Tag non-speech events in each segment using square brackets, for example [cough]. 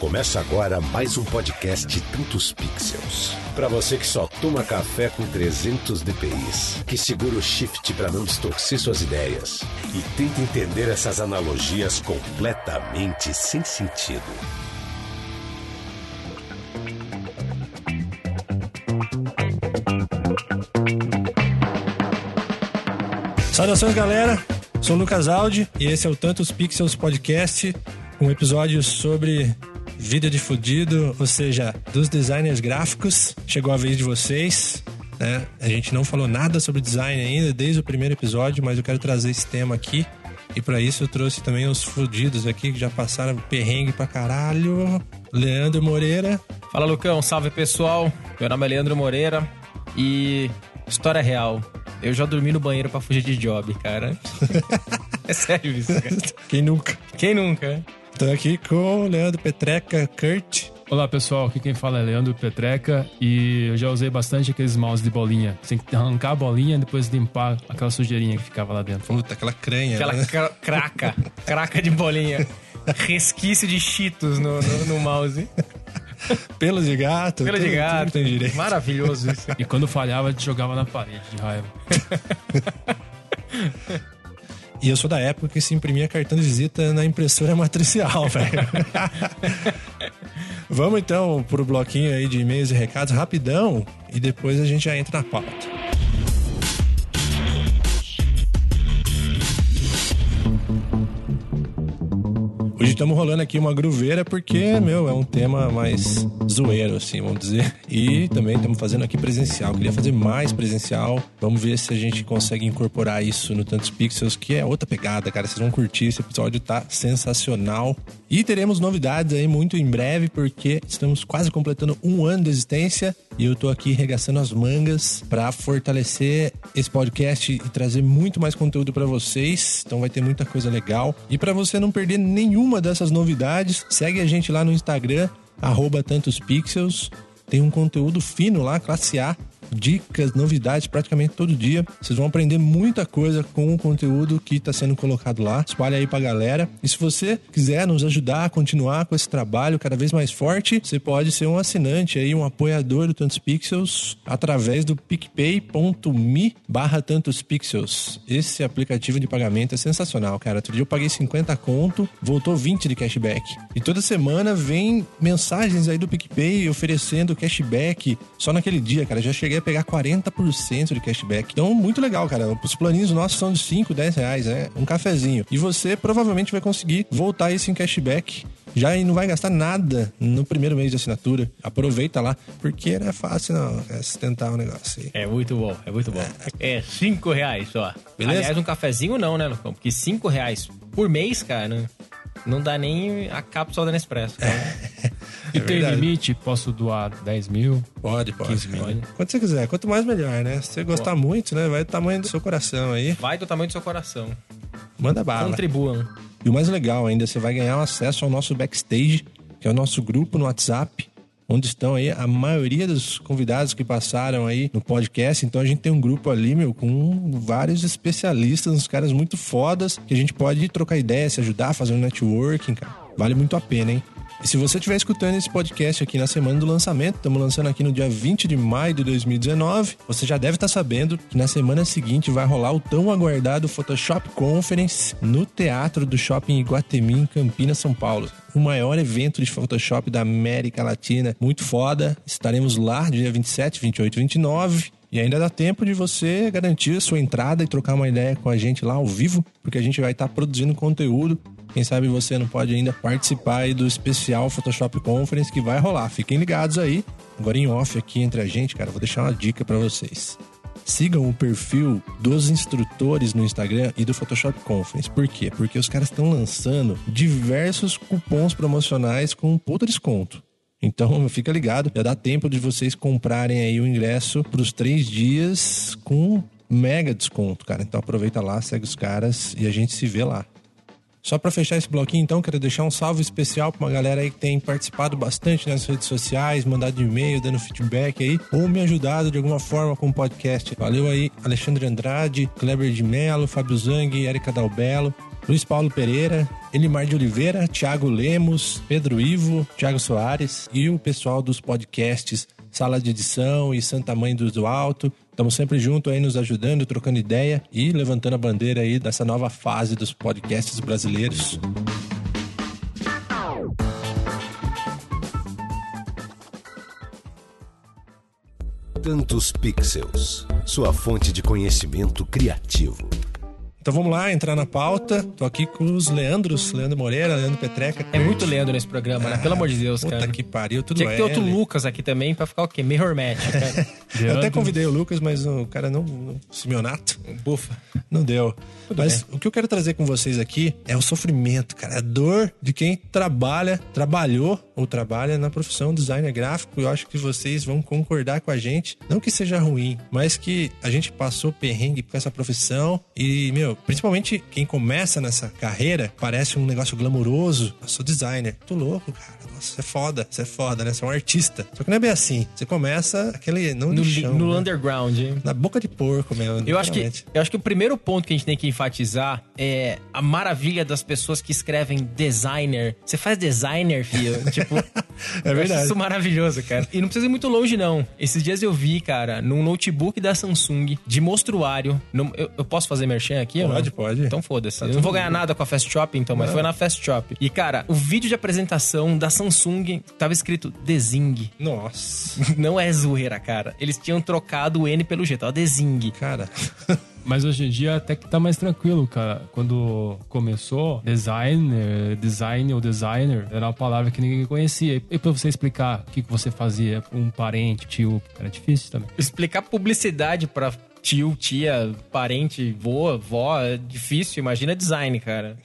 Começa agora mais um podcast Tantos Pixels. Para você que só toma café com 300 dpi, que segura o shift para não distorcer suas ideias e tenta entender essas analogias completamente sem sentido. Saudações, galera. Sou Lucas Aldi e esse é o Tantos Pixels Podcast, um episódio sobre vida de fudido, ou seja, dos designers gráficos. Chegou a vez de vocês. Né? A gente não falou nada sobre design ainda desde o primeiro episódio, mas eu quero trazer esse tema aqui. E para isso eu trouxe também os fudidos aqui que já passaram perrengue pra caralho. Leandro Moreira. Fala, Lucão. Salve, pessoal. Meu nome é Leandro Moreira e história real. Eu já dormi no banheiro para fugir de job, cara. [laughs] é sério isso, cara. Quem nunca? Quem nunca? Tô aqui com o Leandro Petreca, Kurt. Olá pessoal, aqui quem fala é Leandro Petreca e eu já usei bastante aqueles mouse de bolinha. Você tem que arrancar a bolinha e depois limpar aquela sujeirinha que ficava lá dentro. Puta, aquela cranha. Aquela né? cra craca, craca de bolinha. Resquício de cheetos no, no, no mouse. Pelo de gato. Pelo de tudo- gato. tudo tem direito. Maravilhoso isso. E quando falhava, a gente jogava na parede de raiva. [laughs] E eu sou da época que se imprimia cartão de visita na impressora [laughs] matricial, velho. [laughs] Vamos então pro bloquinho aí de e-mails e recados rapidão e depois a gente já entra na pauta. Hoje estamos rolando aqui uma gruveira porque, meu, é um tema mais zoeiro, assim, vamos dizer. E também estamos fazendo aqui presencial. Queria fazer mais presencial. Vamos ver se a gente consegue incorporar isso no Tantos Pixels, que é outra pegada, cara. Vocês vão curtir. Esse episódio tá sensacional. E teremos novidades aí muito em breve, porque estamos quase completando um ano de existência. E eu tô aqui regaçando as mangas para fortalecer esse podcast e trazer muito mais conteúdo para vocês. Então vai ter muita coisa legal. E para você não perder nenhuma dessas novidades, segue a gente lá no Instagram, arroba. Tem um conteúdo fino lá, classe A. Dicas, novidades praticamente todo dia. Vocês vão aprender muita coisa com o conteúdo que está sendo colocado lá. Espalha aí pra galera. E se você quiser nos ajudar a continuar com esse trabalho cada vez mais forte, você pode ser um assinante aí, um apoiador do Tantos Pixels através do picpay.me barra Tantos Pixels. Esse aplicativo de pagamento é sensacional, cara. Outro dia eu paguei 50 conto, voltou 20 de cashback. E toda semana vem mensagens aí do PicPay oferecendo cashback só naquele dia, cara. Já cheguei a pegar 40% de cashback. Então, muito legal, cara. Os planinhos nossos são de 5, 10 reais, né? Um cafezinho. E você provavelmente vai conseguir voltar isso em cashback. Já e não vai gastar nada no primeiro mês de assinatura. Aproveita lá, porque não é fácil não é sustentar o negócio aí. É muito bom, é muito bom. É cinco reais só. Beleza? Aliás, um cafezinho não, né, Lucão? Porque cinco reais por mês, cara, não, dá nem a cápsula da Nespresso. cara. [laughs] E tem verdade. limite? Posso doar 10 mil? Pode, pode. 15 mil. pode. Quanto você quiser. Quanto mais, melhor, né? Se você gostar muito, né? Vai do tamanho do seu coração aí. Vai do tamanho do seu coração. Manda bala. Contribuam. E o mais legal ainda, você vai ganhar acesso ao nosso backstage, que é o nosso grupo no WhatsApp, onde estão aí a maioria dos convidados que passaram aí no podcast. Então a gente tem um grupo ali, meu, com vários especialistas, uns caras muito fodas, que a gente pode trocar ideia, se ajudar, fazer um networking, cara. Vale muito a pena, hein? E se você estiver escutando esse podcast aqui na semana do lançamento, estamos lançando aqui no dia 20 de maio de 2019, você já deve estar sabendo que na semana seguinte vai rolar o tão aguardado Photoshop Conference no Teatro do Shopping Iguatemi, em Campinas, São Paulo. O maior evento de Photoshop da América Latina. Muito foda. Estaremos lá dia 27, 28 e 29. E ainda dá tempo de você garantir a sua entrada e trocar uma ideia com a gente lá ao vivo, porque a gente vai estar produzindo conteúdo. Quem sabe você não pode ainda participar do especial Photoshop Conference que vai rolar. Fiquem ligados aí. Agora em off aqui entre a gente, cara, vou deixar uma dica para vocês. Sigam o perfil dos instrutores no Instagram e do Photoshop Conference. Por quê? Porque os caras estão lançando diversos cupons promocionais com puta desconto. Então [laughs] fica ligado, já dá tempo de vocês comprarem aí o ingresso para os três dias com mega desconto, cara. Então aproveita lá, segue os caras e a gente se vê lá. Só para fechar esse bloquinho, então, quero deixar um salve especial para uma galera aí que tem participado bastante nas redes sociais, mandado e-mail, dando feedback aí, ou me ajudado de alguma forma com o podcast. Valeu aí, Alexandre Andrade, Kleber de Mello, Fábio Zang, Erika Dalbello. Luiz Paulo Pereira, Elimar de Oliveira, Thiago Lemos, Pedro Ivo, Thiago Soares e o pessoal dos podcasts Sala de Edição e Santa Mãe do Alto. Estamos sempre juntos aí nos ajudando, trocando ideia e levantando a bandeira aí dessa nova fase dos podcasts brasileiros. Tantos Pixels, sua fonte de conhecimento criativo. Então vamos lá, entrar na pauta. Tô aqui com os Leandros, Leandro Moreira, Leandro Petreca. É muito Leandro nesse programa, né? Pelo amor de Deus, Puta cara. que pariu, tudo Tinha que ter outro L. Lucas aqui também pra ficar o quê? Meio hermético, cara. [laughs] Eu até convidei o Lucas, mas o cara não. não Simeonato. Bufa. Não deu. Mas o que eu quero trazer com vocês aqui é o sofrimento, cara. A dor de quem trabalha, trabalhou ou trabalha na profissão designer gráfico. Eu acho que vocês vão concordar com a gente. Não que seja ruim, mas que a gente passou perrengue com essa profissão. E, meu, principalmente quem começa nessa carreira, parece um negócio glamuroso. Eu sou designer. Tô louco, cara. Nossa, você é foda. Você é foda, né? Você é um artista. Só que não é bem assim. Você começa aquele. Não No, no no né? underground, hein? Na boca de porco mesmo. Eu acho, que, eu acho que o primeiro ponto que a gente tem que enfatizar é a maravilha das pessoas que escrevem designer. Você faz designer, filho? [laughs] tipo, É eu acho verdade. isso maravilhoso, cara. E não precisa ir muito longe, não. Esses dias eu vi, cara, num notebook da Samsung, de mostruário. num- eu, eu posso fazer merchan aqui? não? Pode, pode. Então foda-se. Eu não vou ganhar nada com a Fast Shop, então, mas foi na Fast Shop. E, cara, o vídeo de apresentação da Samsung tava escrito Desing. Nossa. [laughs] Não é zoeira, cara. Eles tinham trocado o N pelo G, tava Desing. Cara. [laughs] Mas hoje em dia até que tá mais tranquilo, cara. Quando começou, designer, design ou designer era uma palavra que ninguém conhecia. E pra você explicar o que que você fazia pra um parente, tio, era difícil também. Explicar publicidade pra tio, tia, parente, vô, vó, é difícil. Imagina design, cara.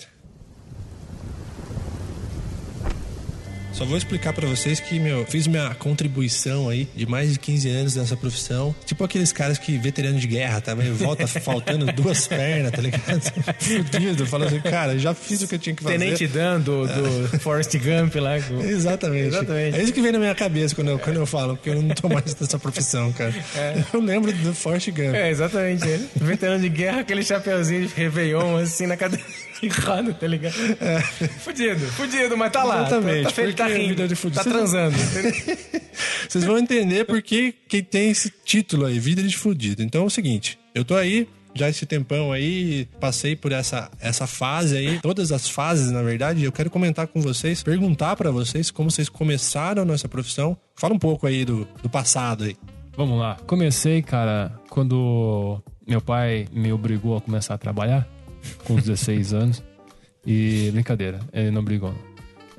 Só vou explicar pra vocês que, meu, fiz minha contribuição aí de mais de 15 anos nessa profissão. Tipo aqueles caras que, veterano de guerra, tá? Volta [laughs] faltando duas pernas, tá ligado? [laughs] Fudido, falando assim, cara, já fiz o que eu tinha que fazer. Tenente Dan do, do [laughs] Forrest Gump lá. com- Exatamente. Exatamente. É isso que vem na minha cabeça quando eu, quando eu falo, porque eu não tô mais nessa profissão, cara. Eu lembro do Forrest Gump. É, exatamente. Ele. Veterano de guerra, aquele chapeuzinho de Réveillon, assim, na cadeira roda, tá ligado? Fudido, fudido, mas tá lá. Exatamente, Tá, tá, feliz, tá porque rindo, de fudido. tá transando. [laughs] Vocês vão entender por que que tem esse título aí, Vida de Fudido. Então é o seguinte, eu tô aí, já esse tempão aí, passei por essa, essa fase aí, todas as fases, na verdade, eu quero comentar com vocês, perguntar pra vocês como vocês começaram nessa profissão. Fala um pouco aí do, do passado aí. Vamos lá. Comecei, cara, quando meu pai me obrigou a começar a trabalhar, com os 16 anos. E brincadeira, ele não brigou.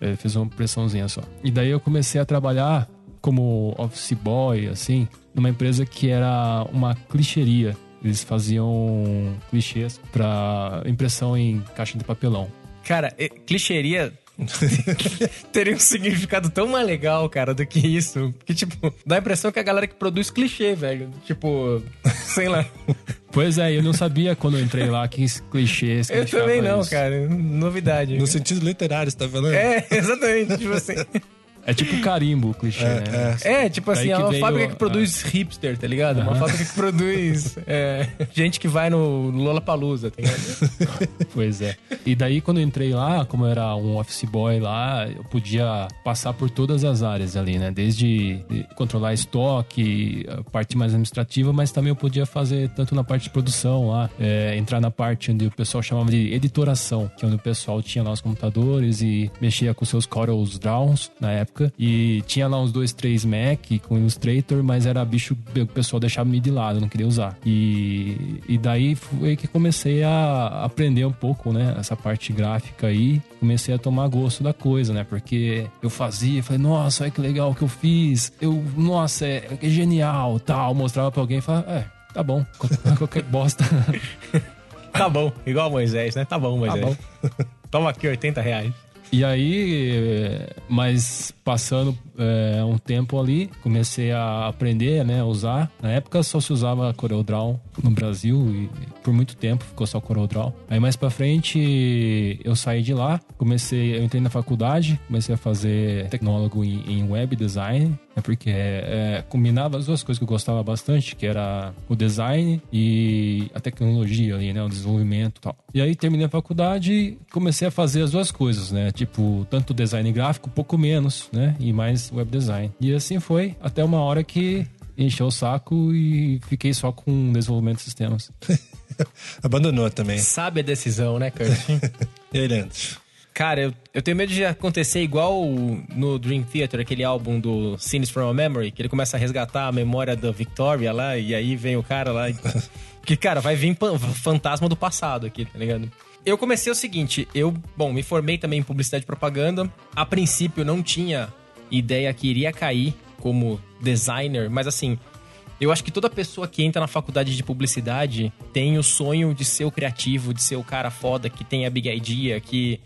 Ele fez uma pressãozinha só. E daí eu comecei a trabalhar como office boy, assim, numa empresa que era uma clichêria. Eles faziam clichês pra impressão em caixa de papelão. Cara, clichêria [laughs] teria um significado tão mais legal, cara, do que isso. Que, tipo, dá a impressão que a galera que produz clichê, velho. Tipo, sei lá. Pois é, eu não sabia quando eu entrei lá que clichês. Eu também não, isso. cara. Novidade. No sentido literário, você tá falando? É, [laughs] exatamente. Tipo assim. É tipo carimbo o clichê, né? É, tipo assim, é uma veio fábrica que produz hipster, tá ligado? Uma fábrica que produz [laughs] é, gente que vai no Lollapalooza, tá ligado? [laughs] Pois é. E daí, quando eu entrei lá, como eu era um office boy lá, eu podia passar por todas as áreas ali, né? Desde controlar estoque, a parte mais administrativa, mas também eu podia fazer tanto na parte de produção lá, é, entrar na parte onde o pessoal chamava de editoração, que é onde o pessoal tinha lá os computadores e mexia com seus Corels Drawns na época. E tinha lá uns dois, três Mac com Illustrator, mas era bicho que o pessoal deixava me de lado, não queria usar. E, e daí foi que comecei a aprender um pouco, né? Essa parte gráfica aí. Comecei a tomar gosto da coisa, né? Porque eu fazia, falei, nossa, olha que legal que eu fiz. Eu, nossa, é, é genial, tal. Mostrava pra alguém e falava, é, tá bom, [laughs] qualquer bosta. [laughs] Tá bom, igual Moisés, né? Tá bom, Moisés. bom. [laughs] Toma aqui 80 reais. E aí, eh, mas passando é, um tempo ali, comecei a aprender, né, a usar. Na época só se usava CorelDRAW no Brasil e por muito tempo ficou só CorelDRAW. Aí mais para frente eu saí de lá, comecei, eu entrei na faculdade, comecei a fazer tecnólogo em, em web design, é porque é, combinava as duas coisas que eu gostava bastante, que era o design e a tecnologia ali, né, o desenvolvimento e tal. E aí terminei a faculdade comecei a fazer as duas coisas, né, tipo, tanto design gráfico, pouco menos, né, e mais web design. E assim foi, até uma hora que encheu o saco e fiquei só com desenvolvimento de sistemas. [laughs] Abandonou também. Sabe a decisão, né, Kurt? [laughs] e aí, Leandro? Cara, eu, eu tenho medo de acontecer igual no Dream Theater, aquele álbum do Scenes from a Memory, que ele começa a resgatar a memória da Victoria lá, e aí vem o cara lá. E... [laughs] que, cara, vai vir fantasma do passado aqui, tá ligado? Eu comecei o seguinte, eu, bom, me formei também em publicidade e propaganda. A princípio não tinha ideia que iria cair como designer, mas assim, eu acho que toda pessoa que entra na faculdade de publicidade tem o sonho de ser o criativo, de ser o cara foda que tem a big idea, que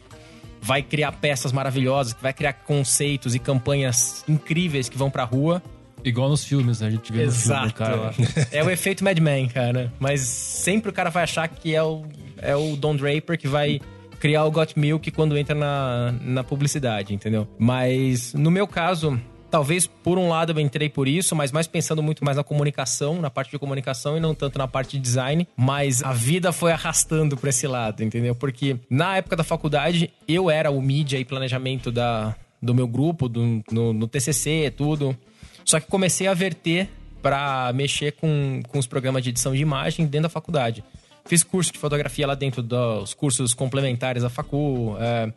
vai criar peças maravilhosas, que vai criar conceitos e campanhas incríveis que vão pra rua. Igual nos filmes, né? A gente vê Exato. no filme cara. É o efeito Mad Men, cara. Mas sempre o cara vai achar que é o, é o Don Draper que vai criar o Got Milk quando entra na, na publicidade, entendeu? Mas no meu caso, talvez por um lado eu entrei por isso, mas mais pensando muito mais na comunicação, na parte de comunicação e não tanto na parte de design. Mas a vida foi arrastando para esse lado, entendeu? Porque na época da faculdade eu era o mídia e planejamento da, do meu grupo, do, no, no TCC, tudo. Só que comecei a verter para mexer com, com os programas de edição de imagem dentro da faculdade. Fiz curso de fotografia lá dentro dos cursos complementares da facu. É,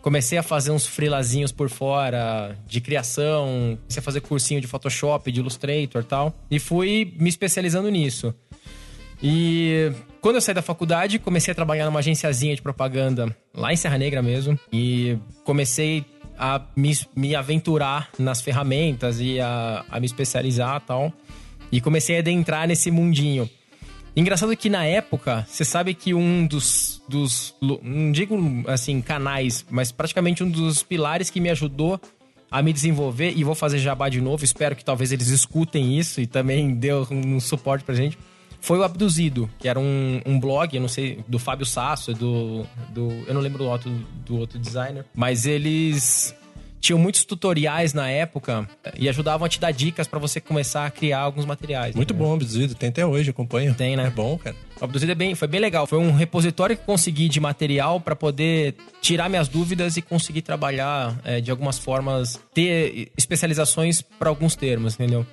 comecei a fazer uns freelazinhos por fora de criação. Comecei a fazer cursinho de Photoshop, de Illustrator e tal. E fui me especializando nisso. E quando eu saí da faculdade, comecei a trabalhar numa agenciazinha de propaganda lá em Serra Negra mesmo. E comecei a me, me aventurar nas ferramentas e a, a me especializar e tal. E comecei a adentrar nesse mundinho. Engraçado que na época, você sabe que um dos, dos. Não digo assim, canais, mas praticamente um dos pilares que me ajudou a me desenvolver, e vou fazer jabá de novo, espero que talvez eles escutem isso e também [laughs] dê um suporte pra gente. Foi o Abduzido, que era um, um blog, eu não sei, do Fábio Sasso, do, do. Eu não lembro do outro, do outro designer. Mas eles tinham muitos tutoriais na época e ajudavam a te dar dicas para você começar a criar alguns materiais. Muito né? bom, Abduzido. Tem até hoje, acompanho. Tem, né? É bom, cara. O Abduzido é bem, foi bem legal. Foi um repositório que consegui de material para poder tirar minhas dúvidas e conseguir trabalhar é, de algumas formas, ter especializações para alguns termos, entendeu?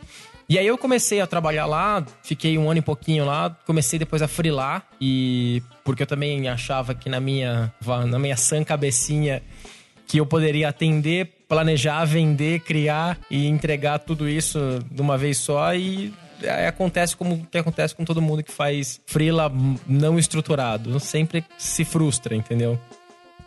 E aí eu comecei a trabalhar lá, fiquei um ano e pouquinho lá, comecei depois a frilar e porque eu também achava que na minha na minha sã cabecinha que eu poderia atender, planejar, vender, criar e entregar tudo isso de uma vez só e aí acontece como que acontece com todo mundo que faz freela não estruturado, sempre se frustra, entendeu?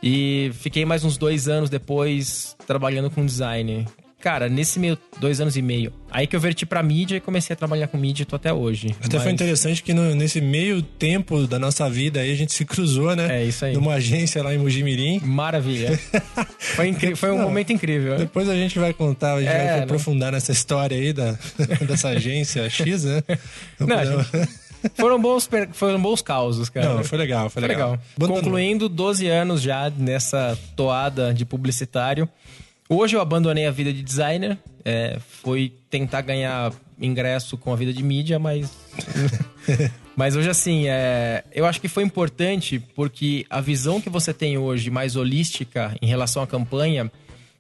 E fiquei mais uns dois anos depois trabalhando com design. Cara, nesse meio, dois anos e meio, aí que eu verti pra mídia e comecei a trabalhar com mídia e tô até hoje. Até Mas- foi interessante que no- nesse meio tempo da nossa vida aí a gente se cruzou, né? É, isso aí. Numa agência lá em Mojimirim. Maravilha. [laughs] foi, foi um Não. momento incrível. Depois a gente vai contar, a gente É, vai né? aprofundar nessa história aí da, [laughs] dessa agência X, né? [laughs] Não, gente- foram bons, foram bons causos, cara. Não, foi legal, foi Foi legal. legal. Concluindo 12 anos já nessa toada de publicitário. Hoje eu abandonei a vida de designer. é, foi tentar ganhar ingresso com a vida de mídia, mas. [laughs] mas hoje, assim, é, eu acho que foi importante porque a visão que você tem hoje, mais holística em relação à campanha,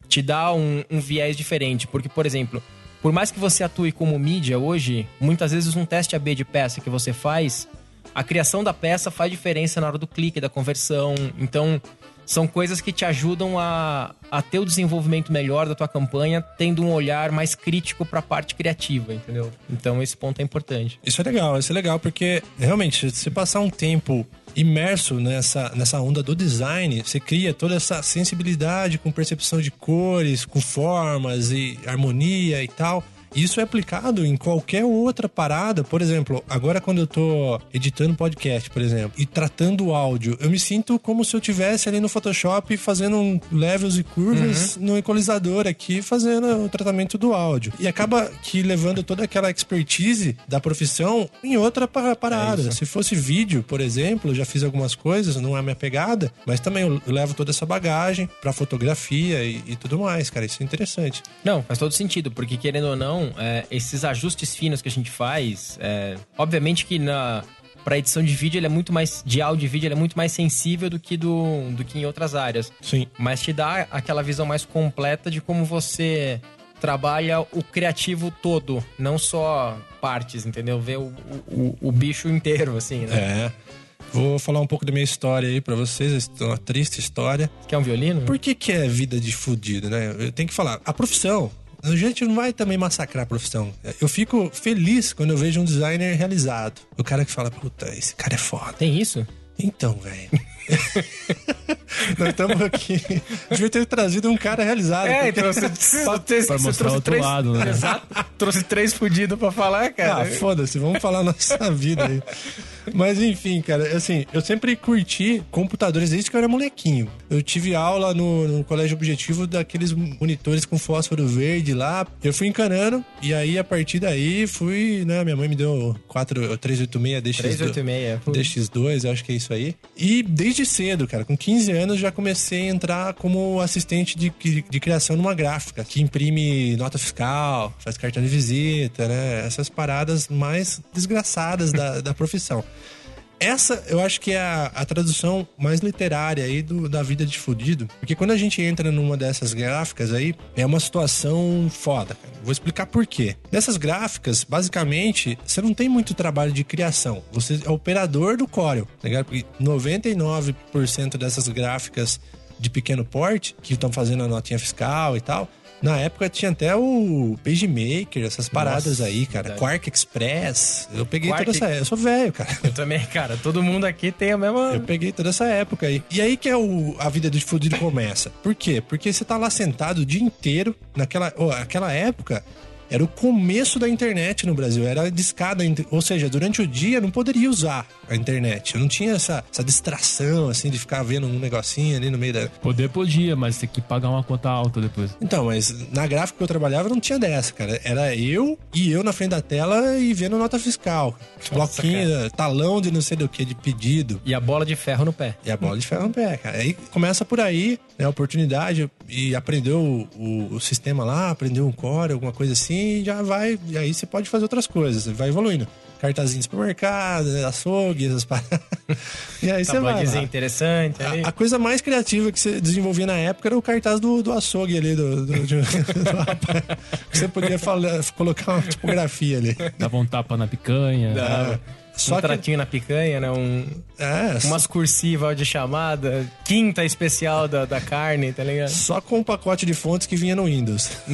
te dá um, um viés diferente. Porque, por exemplo, por mais que você atue como mídia hoje, muitas vezes um teste AB de peça que você faz, a criação da peça faz diferença na hora do clique, da conversão. Então, são coisas que te ajudam a, a ter o desenvolvimento melhor da tua campanha, tendo um olhar mais crítico para a parte criativa, entendeu? Então, esse ponto é importante. Isso é legal, isso é legal, porque realmente, se passar um tempo imerso nessa, nessa onda do design, você cria toda essa sensibilidade com percepção de cores, com formas e harmonia e tal. Isso é aplicado em qualquer outra parada. Por exemplo, agora quando eu tô editando podcast, por exemplo, e tratando o áudio, eu me sinto como se eu tivesse ali no Photoshop fazendo um levels e curvas no equalizador aqui, fazendo o tratamento do áudio. E acaba que levando toda aquela expertise da profissão em outra pa- parada. Se fosse vídeo, por exemplo, eu já fiz algumas coisas, não é minha pegada, mas também eu levo toda essa bagagem pra fotografia e, e tudo mais, cara. Isso é interessante. Não, faz todo sentido, porque querendo ou não, é, esses ajustes finos que a gente faz, é, obviamente que na para edição de vídeo ele é muito mais de áudio e vídeo ele é muito mais sensível do que do, do que em outras áreas. Sim. Mas te dá aquela visão mais completa de como você trabalha o criativo todo, não só partes, entendeu? Ver o, o, o bicho inteiro, assim, né? É. Vou falar um pouco da minha história aí pra vocês, uma triste história. Quer um violino? Por que, que é vida de fudido, né? Eu tenho que falar. A profissão. A gente não vai também massacrar a profissão. Eu fico feliz quando eu vejo um designer realizado. O cara que fala, puta, esse cara é foda. Tem isso? Então, velho. [laughs] Nós estamos aqui. Devia ter trazido um cara realizado. É, então você, você, Pra mostrar trouxe outro três, lado, né? Exato. Trouxe três fudidos pra falar, cara. Ah, foda-se, vamos falar a nossa [laughs] vida aí. Mas enfim, cara, assim, eu sempre curti computadores desde que eu era molequinho. Eu tive aula no, no colégio objetivo daqueles monitores com fósforo verde lá. Eu fui encanando e aí a partir daí fui, né, minha mãe me deu 4, 386 DX2. 386. DX2, eu acho que é isso aí. E desde cedo, cara, com 15 anos já comecei a entrar como assistente de, de criação numa gráfica, que imprime nota fiscal, faz cartão de visita, né? Essas paradas mais desgraçadas da, da profissão. Essa eu acho que é a, a tradução mais literária aí do- da vida de fudido. Porque quando a gente entra numa dessas gráficas aí, é uma situação foda. Vou explicar por quê. Nessas gráficas, basicamente, você não tem muito trabalho de criação. Você é operador do Corel, tá? Porque 99% dessas gráficas de pequeno porte, que estão fazendo a notinha fiscal e tal, na época tinha até o PageMaker, essas paradas Nossa, aí, cara. verdade. Quark Express. Eu peguei Quark- toda essa. Eu sou velho, cara. [laughs] Eu também, cara. Todo mundo aqui tem a mesma. Eu peguei toda essa época aí. E aí que é o, a vida do fudido começa. Por quê? Porque você tá lá sentado o dia inteiro, naquela oh, aquela época. Era o começo da internet no Brasil, era discada, ou seja, durante o dia eu não poderia usar a internet. Eu não tinha essa, essa distração, assim, de ficar vendo um negocinho ali no meio da. Poder podia, mas tem que pagar uma conta alta depois. Então, mas na gráfica que eu trabalhava não tinha dessa, cara. Era eu e eu na frente da tela e vendo nota fiscal. Bloquinho, talão de não sei do que, de pedido. E a bola de ferro no pé. E a bola de ferro no pé, cara. Aí começa por aí, né? A oportunidade e aprendeu o, o- sistema lá, aprendeu um core, alguma coisa assim, e já vai. E aí você pode fazer outras coisas, vai evoluindo. Cartazinho de supermercado, açougue, essas paradas. [laughs] E aí você vai. Lá. interessante ali. A, a coisa mais criativa que você desenvolvia na época era o cartaz do, do açougue ali, do, do- de- [laughs] do rapaz. que você podia falar- colocar uma tipografia ali. Dava um tapa na picanha. Dava. Só um que- tratinho na picanha, né? Um, É, umas cursivas de chamada, quinta especial da, da carne, tá ligado? Só com um pacote de fontes que vinha no Windows. [laughs]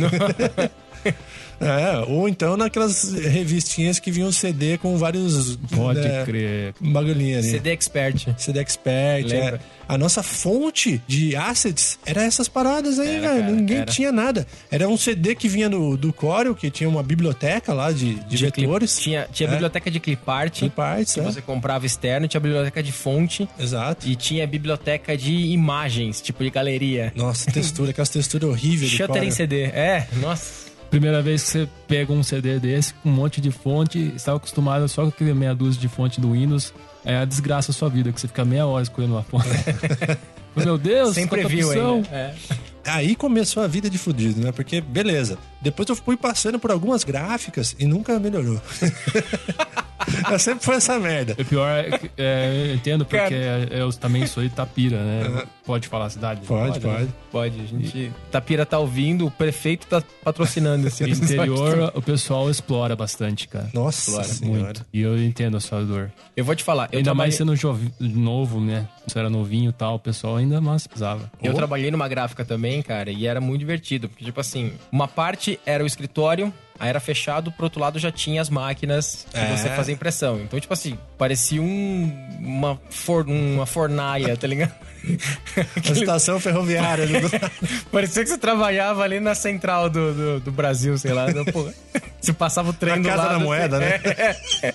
[laughs] é, ou então naquelas revistinhas que vinham CD com vários. Pode né, crer. Bagulhinho ali. CD Expert. CD Expert. Lembra? é. A nossa fonte de assets era essas paradas aí, Era, velho. cara, Ninguém era. tinha nada. Era um CD que vinha do, do Corel, que tinha uma biblioteca lá de, de, Tinha clip- vetores. Tinha, tinha É. biblioteca de clipart, Clip arts, que é. você comprava externo, tinha biblioteca de fonte Exato. e tinha biblioteca de imagens, tipo de galeria. Nossa, textura, aquelas texturas horríveis do Shutter Corel. em CD. É, nossa. Primeira vez que você pega um CD desse com um monte de fonte, estava acostumado só com aquele meia dúzia de fonte do Windows, é a desgraça a sua vida, que você fica meia hora escolhendo uma fonte. [laughs] Meu Deus, opção. ainda. É. Aí começou a vida de fudido, né? Porque, beleza. Depois eu fui passando por algumas gráficas e nunca melhorou. [laughs] [laughs] eu sempre foi essa merda. O pior é, que- é, eu entendo, porque eu também sou de Tapira, né? Pode falar a cidade? Pode, né? pode. Pode, a gente. Tapira tá ouvindo, o prefeito tá patrocinando esse [laughs] No interior, o pessoal explora bastante, cara. Nossa Explora senhora. Muito. E eu entendo a sua dor. Eu vou te falar, eu ainda trabalhei, mais sendo jovi- novo, né? Você era novinho e tal, o pessoal ainda mais precisava. eu trabalhei numa gráfica também, cara, e era muito divertido. Porque, tipo assim, uma parte era o escritório, aí era fechado, pro outro lado já tinha as máquinas que É. você fazia impressão. Então, tipo assim, parecia um, uma, for, uma fornaia, tá ligado? [laughs] A estação ferroviária. do- [laughs] Parecia que você trabalhava ali na central do, do, do Brasil, sei lá. né? Pô, você passava o trem Na do Casa lado. da Moeda, assim, né? é, [laughs] é.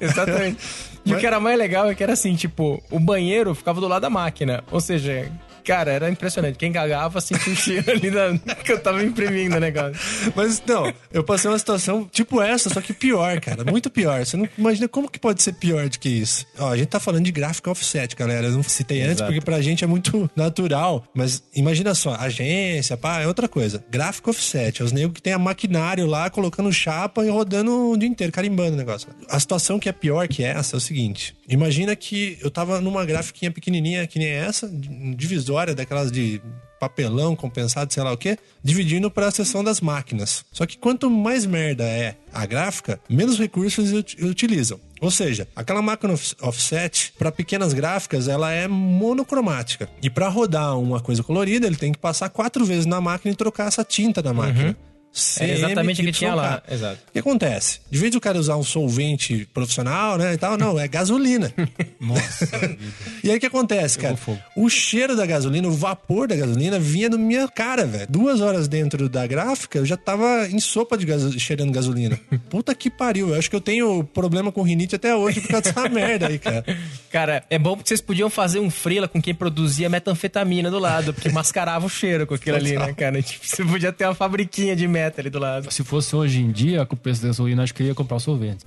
Exatamente. E o que era mais legal é que era assim, tipo, o banheiro ficava do lado da máquina. Ou seja, cara, era impressionante. Quem cagava sentia o cheiro ali da, que eu tava imprimindo o negócio. Mas não, eu passei uma situação tipo essa, só que pior, cara. Muito pior. Você não imagina como que pode ser pior do que isso. Ó, a gente tá falando de gráfico offset, galera. Eu não citei antes Exato. porque pra gente é muito natural. Mas imagina só, agência, pá, é outra coisa. Gráfico offset, é os negros que tem a maquinário lá colocando chapa e rodando o dia inteiro, carimbando o negócio. A situação que é pior que essa é o seguinte: imagina que eu tava numa grafiquinha pequenininha que nem essa, divisória daquelas de papelão compensado, sei lá o quê, dividindo para a seção das máquinas. Só que quanto mais merda é a gráfica, menos recursos ut- utilizam. Ou seja, aquela máquina off- offset, para pequenas gráficas, ela é monocromática. E para rodar uma coisa colorida, ele tem que passar quatro vezes na máquina e trocar essa tinta da máquina. É exatamente o que tinha lá. Exato. O que acontece? De vez do cara usar um solvente profissional, né, e tal, não, é gasolina. [laughs] Nossa. E aí o que acontece, cara? O cheiro da gasolina, o vapor da gasolina vinha na minha cara, velho. Duas horas dentro da gráfica, eu já tava em sopa de gaso... cheirando gasolina. [laughs] Puta que pariu. Eu acho que eu tenho problema com rinite até hoje por causa dessa [laughs] merda aí, cara. Cara, é bom porque vocês podiam fazer um freela com quem produzia metanfetamina do lado, porque mascarava o cheiro com aquilo ali, né, cara? Tipo, você podia ter uma fabriquinha de ali do lado. Se fosse hoje em dia, com o preço da gasolina, acho que eu ia comprar o sorvete.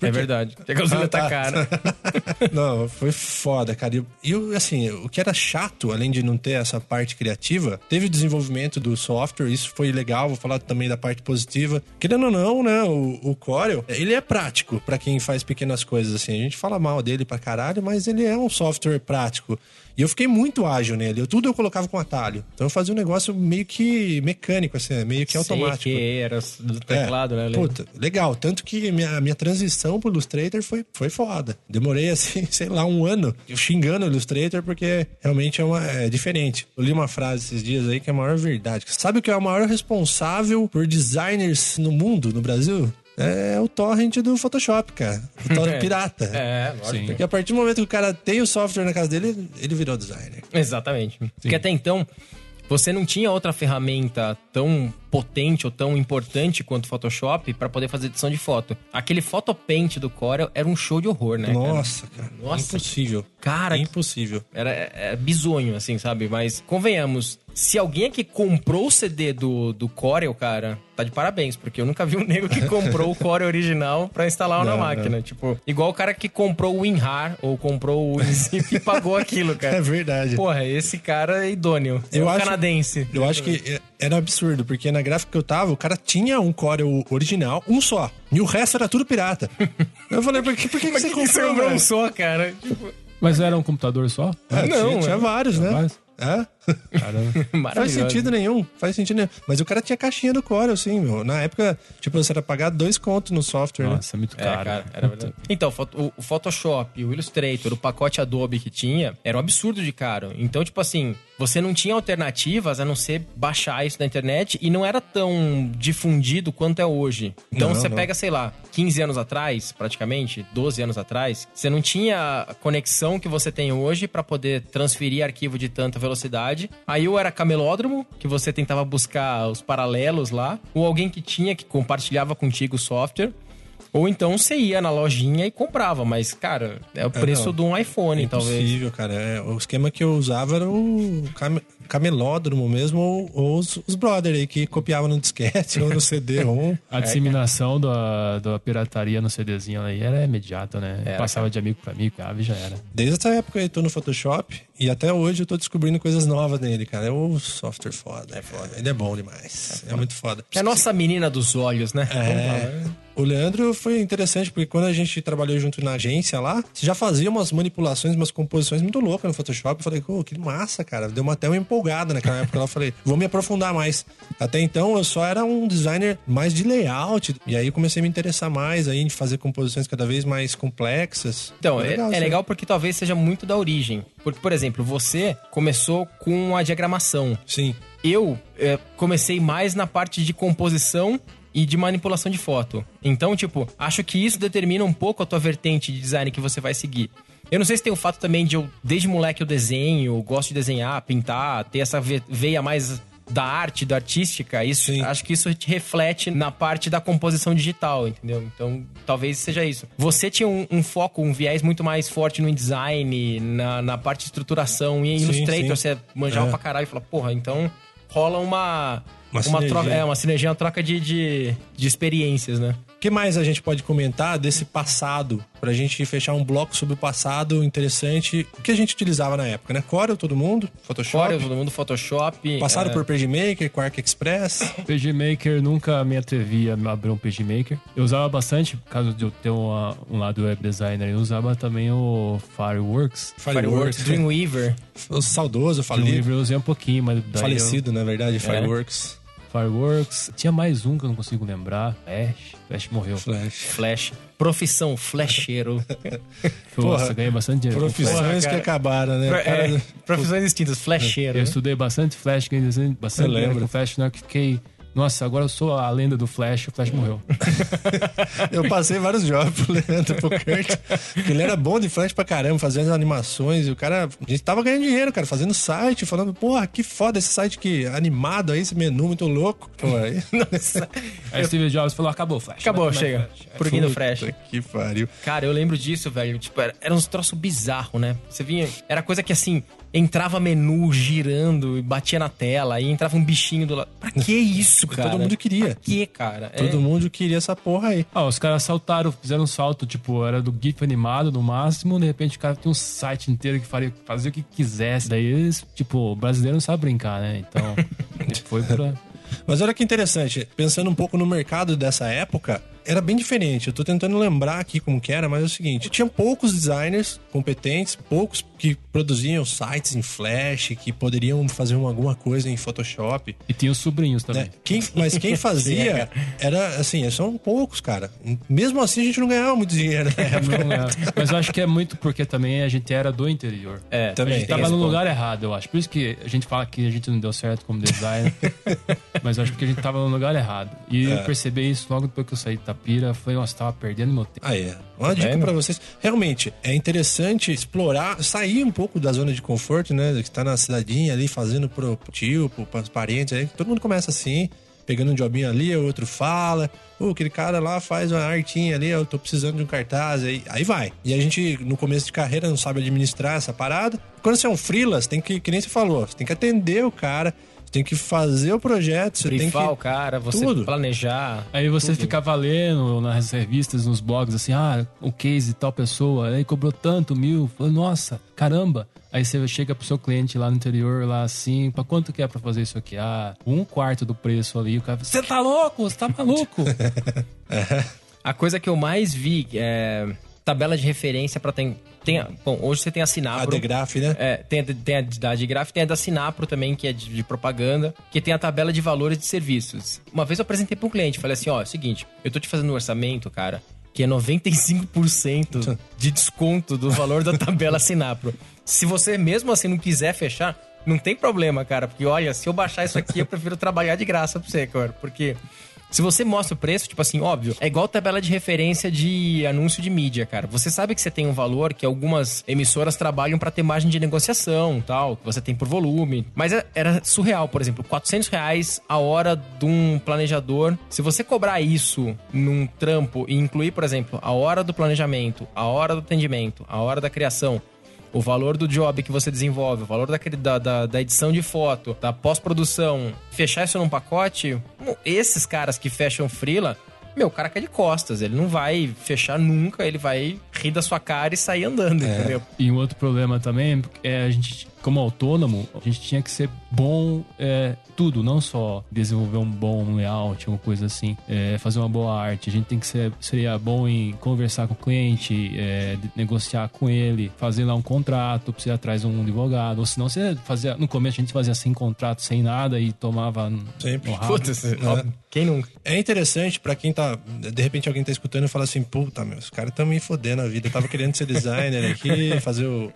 É verdade. Porque a gasolina Ah, tá tá. cara. [laughs] Não, foi foda, cara. E e assim, o que era chato, além de não ter essa parte criativa, teve o desenvolvimento do software, isso foi legal. Vou falar também da parte positiva. Querendo ou não, né, o, o Corel, ele é prático pra quem faz pequenas coisas, assim. A gente fala mal dele pra caralho, mas ele é um software prático. E eu fiquei muito ágil nele. Eu, tudo eu colocava com atalho. Então eu fazia um negócio meio que mecânico, assim, meio que automático. Sei que era do teclado, né? É, lembro. Puta, legal. Tanto que minha, minha transição pro Illustrator foi, foi foda. Demorei, [laughs] assim, sei lá, um ano xingando o Illustrator porque realmente é, uma, é diferente. Eu li uma frase esses dias aí que é a maior verdade. Sabe o que é o maior responsável por designers no mundo, no Brasil? É o torrent do Photoshop, cara. O torrent [laughs] pirata. É, lógico. Sim. Porque a partir do momento que o cara tem o software na casa dele, ele virou designer. Exatamente. Porque até então, você não tinha outra ferramenta tão potente ou tão importante quanto o Photoshop para poder fazer edição de foto. Aquele Photopaint do Corel era um show de horror, né? cara? Nossa, cara. Nossa. Impossível. Cara, Impossível. Era é, bizonho, assim, sabe? Mas convenhamos, se alguém aqui comprou o CD do, do Corel, cara, tá de parabéns, porque eu nunca vi um [laughs] nego que comprou o Corel original pra instalar na Não, máquina. Tipo, igual o cara que comprou o WinRAR ou comprou o WinZip e pagou aquilo, cara. [laughs] É verdade. Porra, esse cara é idôneo. Eu é um acho- canadense. Eu acho que é- era absurdo, porque na gráfica que eu tava, o cara tinha um Corel original, um só. E o resto era tudo pirata. eu falei, por que, por que, que Mas você que que você comprou, comprou um só, cara? Tipo, Mas era um computador só? É, Não, tinha, tinha é. vários, né? vários? É? Caramba. [laughs] Faz sentido nenhum, faz sentido nenhum. Mas o cara tinha caixinha do Corel, assim, meu. Na época, tipo, você era pagar dois contos no software, né? Nossa, é muito É, caro. cara, era verdade. Então, o Photo- o- o Photoshop, o Illustrator, o pacote Adobe que tinha, era um absurdo de caro. Então, tipo assim, você não tinha alternativas a não ser baixar isso na internet e não era tão difundido quanto é hoje. Então, Não, você não. pega, sei lá, 15 anos atrás, praticamente, 12 anos atrás, você não tinha a conexão que você tem hoje pra poder transferir arquivo de tanta velocidade. Aí ou era camelódromo, que você tentava buscar os paralelos lá, ou alguém que tinha que compartilhava contigo o software. Ou então você ia na lojinha e comprava, mas, cara, é o preço não. de um iPhone, talvez. Impossível, cara. É, o esquema que eu usava era o cam- camelódromo mesmo, ou, ou os, os brother aí que copiavam no disquete ou no [laughs] CD-ROM. A disseminação da, da pirataria no CDzinho aí era imediata, né? Era, Passava de amigo pra amigo, ah, já era. Desde essa época eu tô no Photoshop e até hoje eu tô descobrindo coisas novas nele, cara. É um software foda. É foda. Ele é bom demais. É, muito foda. É a nossa menina dos olhos, né? Vamos lá, né? O Leandro foi interessante, porque quando a gente trabalhou junto na agência lá, você já fazia umas manipulações, umas composições muito loucas no Photoshop. Eu falei, pô, que massa, cara. Deu uma, até uma empolgada naquela época. Eu falei, vou me aprofundar mais. Até então, eu só era um designer mais de layout. E aí eu comecei a me interessar mais aí em fazer composições cada vez mais complexas. Então, é, é isso aí. legal porque talvez seja muito da origem. Porque, por exemplo, você começou com a diagramação. Sim. Eu é, comecei mais na parte de composição e de manipulação de foto. Então, tipo, acho que isso determina um pouco a tua vertente de design que você vai seguir. Eu não sei se tem o fato também de eu, desde moleque, eu desenho, gosto de desenhar, pintar, ter essa ve- veia mais da arte, da artística. Isso, Sim. acho que isso te reflete na parte da composição digital, entendeu? Então, talvez seja isso. Você tinha um, um foco, um viés muito mais forte no design, na, na parte de estruturação. E em Sim, Illustrator sim. você manjava É. pra caralho e fala, porra, então rola uma. Uma Uma, sinergia. troca, é, uma sinergia, uma troca de, de, de experiências, né? O que mais a gente pode comentar desse passado? Pra gente fechar um bloco sobre o passado interessante. O que a gente utilizava na época, né? Corel, todo mundo, Photoshop. Fora todo mundo Photoshop. Passaram é, por PageMaker, Quark Express. PG Maker, nunca me atrevi a abrir um PG Maker. Eu usava bastante, por causa de eu ter uma- um lado web designer, eu usava também o Fireworks. Fireworks, Dreamweaver. O saudoso, falido. livro eu usei um pouquinho, mas daí Falecido, na verdade, Fireworks. eu- Fireworks. Tinha mais um que eu não consigo lembrar. Flash. Flash morreu. Flash. Flash. Profissão, flasheiro. [laughs] Nossa, ganhei bastante dinheiro. Profissões que acabaram, né? É, Cara, profissões distintas, flasheiro. Eu né? estudei bastante Flash, ganhei bastante- Eu dinheiro lembro. com Flash, na hora que fiquei... Nossa, agora eu sou a lenda do Flash, o Flash morreu. [laughs] Eu passei vários jobs pro Leandro, pro Kurt. porque ele era bom de Flash pra caramba, fazendo animações. E o cara, a gente tava ganhando dinheiro, cara, fazendo site, falando, porra, que foda esse site que animado aí, esse menu muito louco. Pô, aí. [laughs] Aí Steve Jobs falou, acabou o Flash. Acabou, Vai chega. Purguinho do Flash. Que pariu. Cara, eu lembro disso, velho. Tipo, era, era uns troços bizarros, né? Você vinha. Era coisa que assim, entrava menu girando e batia na tela, aí entrava um bichinho do lado. Pra que [laughs] isso, cara? Todo mundo queria. Pra que, cara? É. Todo mundo queria essa porra aí. Ah, os caras saltaram, fizeram um salto, tipo, era do GIF animado no máximo, de repente o cara tem um site inteiro que faria, fazia o que quisesse. Daí eles, tipo, o brasileiro não sabe brincar, né? Então, [laughs] foi pra. Mas olha que interessante, pensando um pouco no mercado dessa época, era bem diferente. Eu tô tentando lembrar aqui como que era, mas é o seguinte: tinha poucos designers competentes, poucos que produziam sites em Flash, que poderiam fazer uma- alguma coisa em Photoshop. E tinha os sobrinhos também. né? Quem, mas quem fazia [laughs] era assim, são poucos, cara. Mesmo assim a gente não ganhava muito dinheiro. né? [laughs] Não é. Mas eu acho que é muito porque também a gente era do interior. É, Também. A gente tava no ponto. lugar errado, eu acho. Por isso que a gente fala que a gente não deu certo como designer. [laughs] mas eu acho que a gente tava no lugar errado. E É. eu percebi isso logo depois que eu saí de Foi, nossa, tava perdendo meu tempo. Ah, é. Uma dica vendo? pra vocês. Realmente, é interessante explorar, sair um pouco da zona de conforto, né? Que tá na cidadinha ali, fazendo pro tio, pro, pros parentes aí. Todo mundo começa assim, pegando um jobinho ali, o outro fala. Pô, aquele cara lá faz uma artinha ali, eu tô precisando de um cartaz. Aí, aí vai. E a gente, no começo de carreira, não sabe administrar essa parada. Quando você é um freelas, tem que, que nem você falou, você tem que atender o cara, tem que fazer o projeto, você tem Brifar que... o cara, você Tudo. planejar. Aí você ficava lendo nas revistas, nos blogs, assim, ah, o case de tal pessoa, aí cobrou tanto mil. Falei, nossa, caramba. Aí você chega pro seu cliente lá no interior, lá assim, pra quanto que é pra fazer isso aqui? Ah, um quarto do preço ali. O cara, você tá louco? Você tá maluco? [laughs] A coisa que eu mais vi é tabela de referência pra ter. Tem, a- bom, hoje você tem a A Sinapro. Degraf, né? É, tem, a- tem a da Digraf, tem a da Sinapro também, que é de, de propaganda, que tem a tabela de valores de serviços. Uma vez eu apresentei para um cliente, falei assim, ó, é o seguinte, eu tô te fazendo um orçamento, cara, que é 95% de desconto do valor da tabela Sinapro. Se você mesmo assim não quiser fechar, não tem problema, cara, porque olha, se eu baixar isso aqui, eu prefiro trabalhar de graça pra você, cara, porque... Se você mostra o preço, tipo assim, óbvio, é igual tabela de referência de anúncio de mídia, cara. Você sabe que você tem um valor que algumas emissoras trabalham pra ter margem de negociação, tal, que você tem por volume. Mas é- era surreal, por exemplo, 400 reais a hora de um planejador. Se você cobrar isso num trampo e incluir, por exemplo, a hora do planejamento, a hora do atendimento, a hora da criação, o valor do job que você desenvolve, o valor daquele, da, da, da edição de foto, da pós-produção, fechar isso num pacote, esses caras que fecham freela, meu, o cara cai de costas, ele não vai fechar nunca, ele vai rir da sua cara e sair andando, entendeu? E um outro problema também é a gente como autônomo, a gente tinha que ser bom é, tudo, não só desenvolver um bom layout, uma coisa assim, é, fazer uma boa arte. A gente tem que ser seria bom em conversar com o cliente, é, negociar com ele, fazer lá um contrato, precisa atrás um advogado. Ou senão você fazia. No começo a gente fazia sem contrato, sem nada e tomava. Sempre. Putz, ó, quem nunca? É interessante pra quem tá. De repente alguém tá escutando e fala assim: puta, meu, os caras tão me fodendo a vida. Eu tava querendo ser designer aqui, [laughs] fazer o.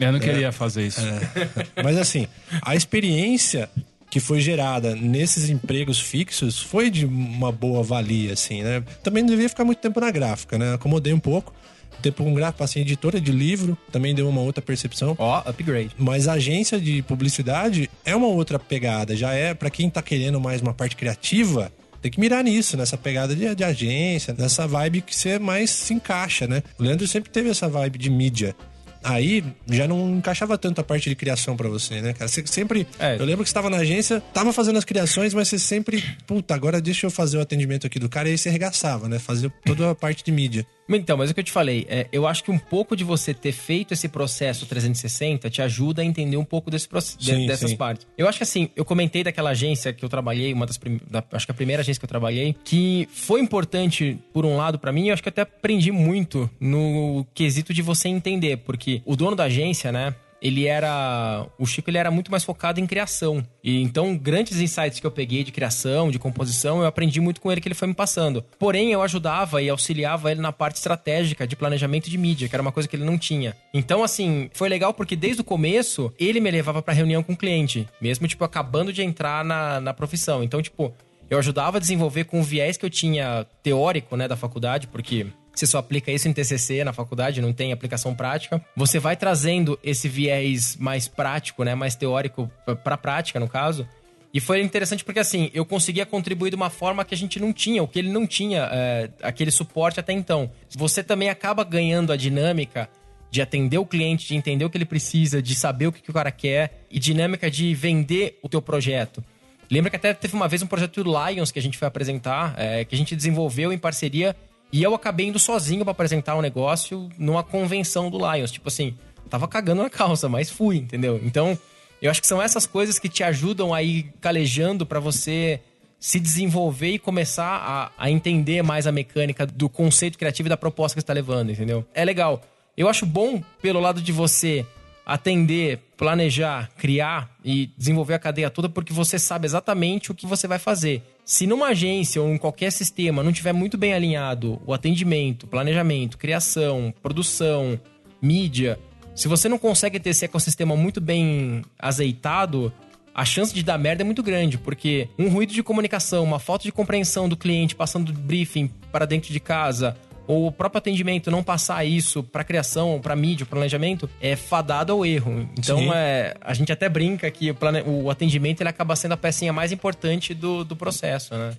Eu não queria fazer isso. [laughs] Mas assim, a experiência que foi gerada nesses empregos fixos foi de uma boa valia, assim, né? Também não devia ficar muito tempo na gráfica, né? Acomodei um pouco. Tempo com gráfica, passei em editora de livro, também deu uma outra percepção. Ó, upgrade. Mas a agência de publicidade é uma outra pegada. Já é, pra quem tá querendo mais uma parte criativa, tem que mirar nisso, nessa pegada de, de agência, nessa vibe que você mais se encaixa, né? O Leandro sempre teve essa vibe de mídia. Aí já não encaixava tanto a parte de criação pra você, né, cara? Você sempre. É. Eu lembro que você tava na agência, tava fazendo as criações, mas você sempre. Puta, agora deixa eu fazer o atendimento aqui do cara. E aí você arregaçava, né? Fazia toda a parte de mídia. Então, mas é o que eu te falei, é, eu acho que um pouco de você ter feito esse processo 360 te ajuda a entender um pouco desse proce- de- Sim, dessas sim. partes. Eu acho que assim, eu comentei daquela agência que eu trabalhei, uma das prim- da- acho que a primeira agência que eu trabalhei, que foi importante por um lado pra mim, eu acho que até aprendi muito no quesito de você entender, porque o dono da agência, né, ele era. O Chico ele era muito mais focado em criação. E então, grandes insights que eu peguei de criação, de composição, eu aprendi muito com ele que ele foi me passando. Porém, eu ajudava e auxiliava ele na parte estratégica de planejamento de mídia, que era uma coisa que ele não tinha. Então, assim, foi legal porque desde o começo ele me levava pra reunião com o cliente, mesmo, tipo, acabando de entrar na, na profissão. Então, tipo. Eu ajudava a desenvolver com o viés que eu tinha teórico, né, da faculdade, porque você só aplica isso em TCC na faculdade, não tem aplicação prática. Você vai trazendo esse viés mais prático, né, mais teórico para prática, no caso. E foi interessante porque, assim, eu conseguia contribuir de uma forma que a gente não tinha, o que ele não tinha, é, aquele suporte até então. Você também acaba ganhando a dinâmica de atender o cliente, de entender o que ele precisa, de saber o que, que o cara quer e dinâmica de vender o teu projeto. Lembra que até teve uma vez um projeto do Lions que a gente foi apresentar, é, que a gente desenvolveu em parceria e eu acabei indo sozinho pra apresentar um negócio numa convenção do Lions. Tipo assim, tava cagando na calça, mas fui, entendeu? Então, eu acho que são essas coisas que te ajudam a ir calejando pra você se desenvolver e começar a, a entender mais a mecânica do conceito criativo e da proposta que você tá levando, entendeu? É legal. Eu acho bom pelo lado de você atender, planejar, criar e desenvolver a cadeia toda porque você sabe exatamente o que você vai fazer. Se numa agência ou em qualquer sistema não tiver muito bem alinhado o atendimento, planejamento, criação, produção, mídia, se você não consegue ter esse ecossistema muito bem azeitado, a chance de dar merda é muito grande, porque um ruído de comunicação, uma falta de compreensão do cliente passando do briefing para dentro de casa, ou o próprio atendimento não passar isso para criação, para mídia, pro planejamento, é fadado ao erro. Então, Sim. é, a gente até brinca que o, plane... o atendimento ele acaba sendo a pecinha mais importante do, do processo, né?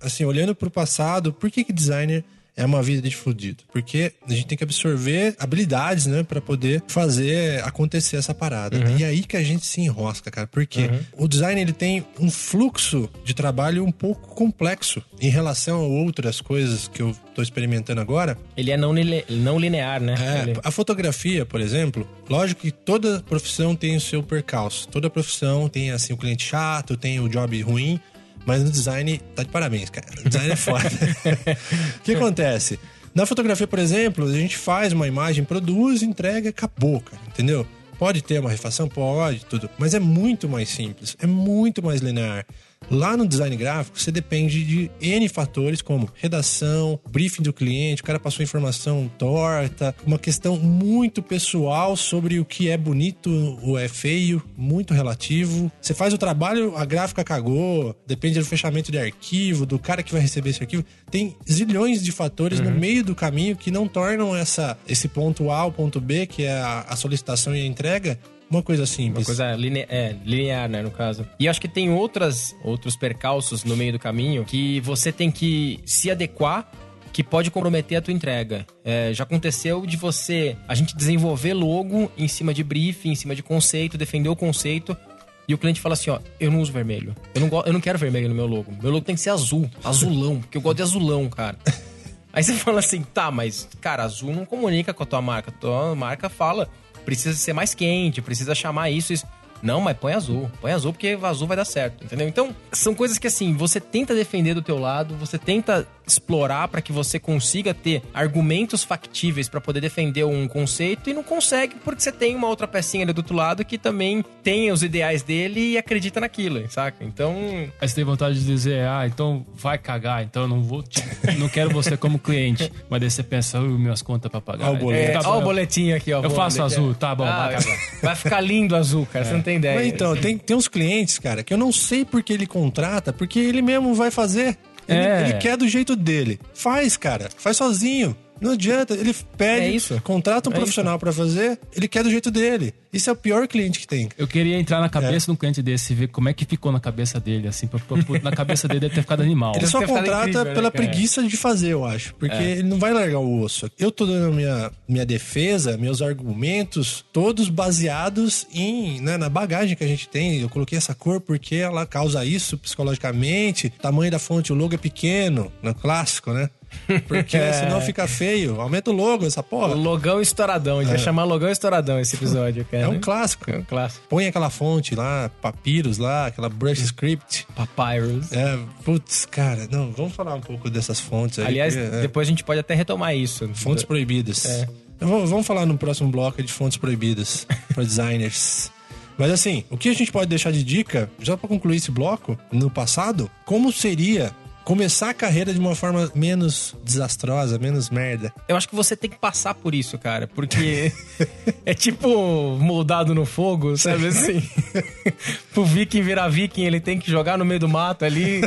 assim, olhando pro passado, por que que designer é uma vida de fudido? Porque a gente tem que absorver habilidades, né, Pra poder fazer acontecer essa parada. E é aí que a gente se enrosca, cara. Porque o design ele tem um fluxo de trabalho um pouco complexo em relação a outras coisas que eu tô experimentando agora. Ele é não, line- não linear, né? É, a fotografia, por exemplo, lógico que toda profissão tem o seu percalço. Toda profissão tem assim o cliente chato, tem o job ruim, mas no design tá de parabéns, cara. O design é foda. [laughs] o que acontece? Na fotografia, por exemplo, a gente faz uma imagem, produz, entrega, acabou, cara, entendeu? Pode ter uma refação? Pode, tudo. Mas é muito mais simples, é muito mais linear. Lá no design gráfico, você depende de N fatores, como redação, briefing do cliente, o cara passou informação torta, uma questão muito pessoal sobre o que é bonito ou é feio, muito relativo. Você faz o trabalho, a gráfica cagou, depende do fechamento de arquivo, do cara que vai receber esse arquivo. Tem zilhões de fatores no meio do caminho que não tornam essa, esse ponto A ao ponto B, que é a, a solicitação e a entrega, uma coisa simples. Uma coisa line- é, linear, né, no caso. E acho que tem outras, outros percalços no meio do caminho que você tem que se adequar que pode comprometer a tua entrega. É, já aconteceu de você, a gente desenvolver logo em cima de briefing, em cima de conceito, defender o conceito, e o cliente fala assim, ó, eu não uso vermelho. Eu não, eu não quero vermelho no meu logo. Meu logo tem que ser azul, azulão, porque eu gosto de azulão, cara. [laughs] Aí você fala assim, tá, mas, cara, azul não comunica com a tua marca. Tua marca fala, precisa ser mais quente, precisa chamar isso, isso. Não, mas põe azul. Põe azul porque azul vai dar certo, entendeu? Então, são coisas que assim, você tenta defender do teu lado, você tenta explorar para que você consiga ter argumentos factíveis para poder defender um conceito e não consegue porque você tem uma outra pecinha ali do outro lado que também tem os ideais dele e acredita naquilo, saca? Então, Aí você tem vontade de dizer, ah, então vai cagar, então eu não vou, te- não quero você como cliente. Mas daí você pensa, ui, minhas contas pra pagar. Ó o boleto. é, Tá bom, o boletinho aqui, ó. Eu faço é azul, é. tá bom, Ah, vai cagar. [laughs] vai ficar lindo azul, cara, você não tem ideia. Mas então, tem, tem uns clientes, cara, que eu não sei porque ele contrata, porque ele mesmo vai fazer. Ele, É. ele quer do jeito dele. Faz, cara. Faz sozinho. Não adianta. Ele pede, É isso. contrata um É profissional pra fazer, ele quer do jeito dele. Isso é o pior cliente que tem. Eu queria entrar na cabeça de um cliente desse e ver como é que ficou na cabeça dele, assim, pra, pra- na cabeça dele deve ter ficado animal. Ele só contrata incrível, né, pela cara? preguiça de fazer, eu acho. Porque ele não vai largar o osso. Eu tô dando a minha, minha defesa, meus argumentos, todos baseados em, né, na bagagem que a gente tem. Eu coloquei essa cor porque ela causa isso psicologicamente. Tamanho da fonte, o logo é pequeno, no clássico, né? Porque senão fica feio. Aumenta o logo, essa porra. Logão estouradão. A gente vai chamar Logão estouradão esse episódio, cara. É um clássico. É um clássico. Põe aquela fonte lá, Papyrus lá, aquela brush script. Papyrus. É, putz, cara, não, vamos falar um pouco dessas fontes aí. Aliás, porque, é. depois a gente pode até retomar isso. Fontes proibidas. É. Vou- Vamos falar no próximo bloco de fontes proibidas para [laughs] designers. Mas assim, o que a gente pode deixar de dica, já para concluir esse bloco, no passado, como seria começar a carreira de uma forma menos desastrosa, menos merda? Eu acho que você tem que passar por isso, cara. Porque [laughs] é tipo moldado no fogo, sabe assim? [laughs] Pro viking virar viking, ele tem que jogar no meio do mato ali,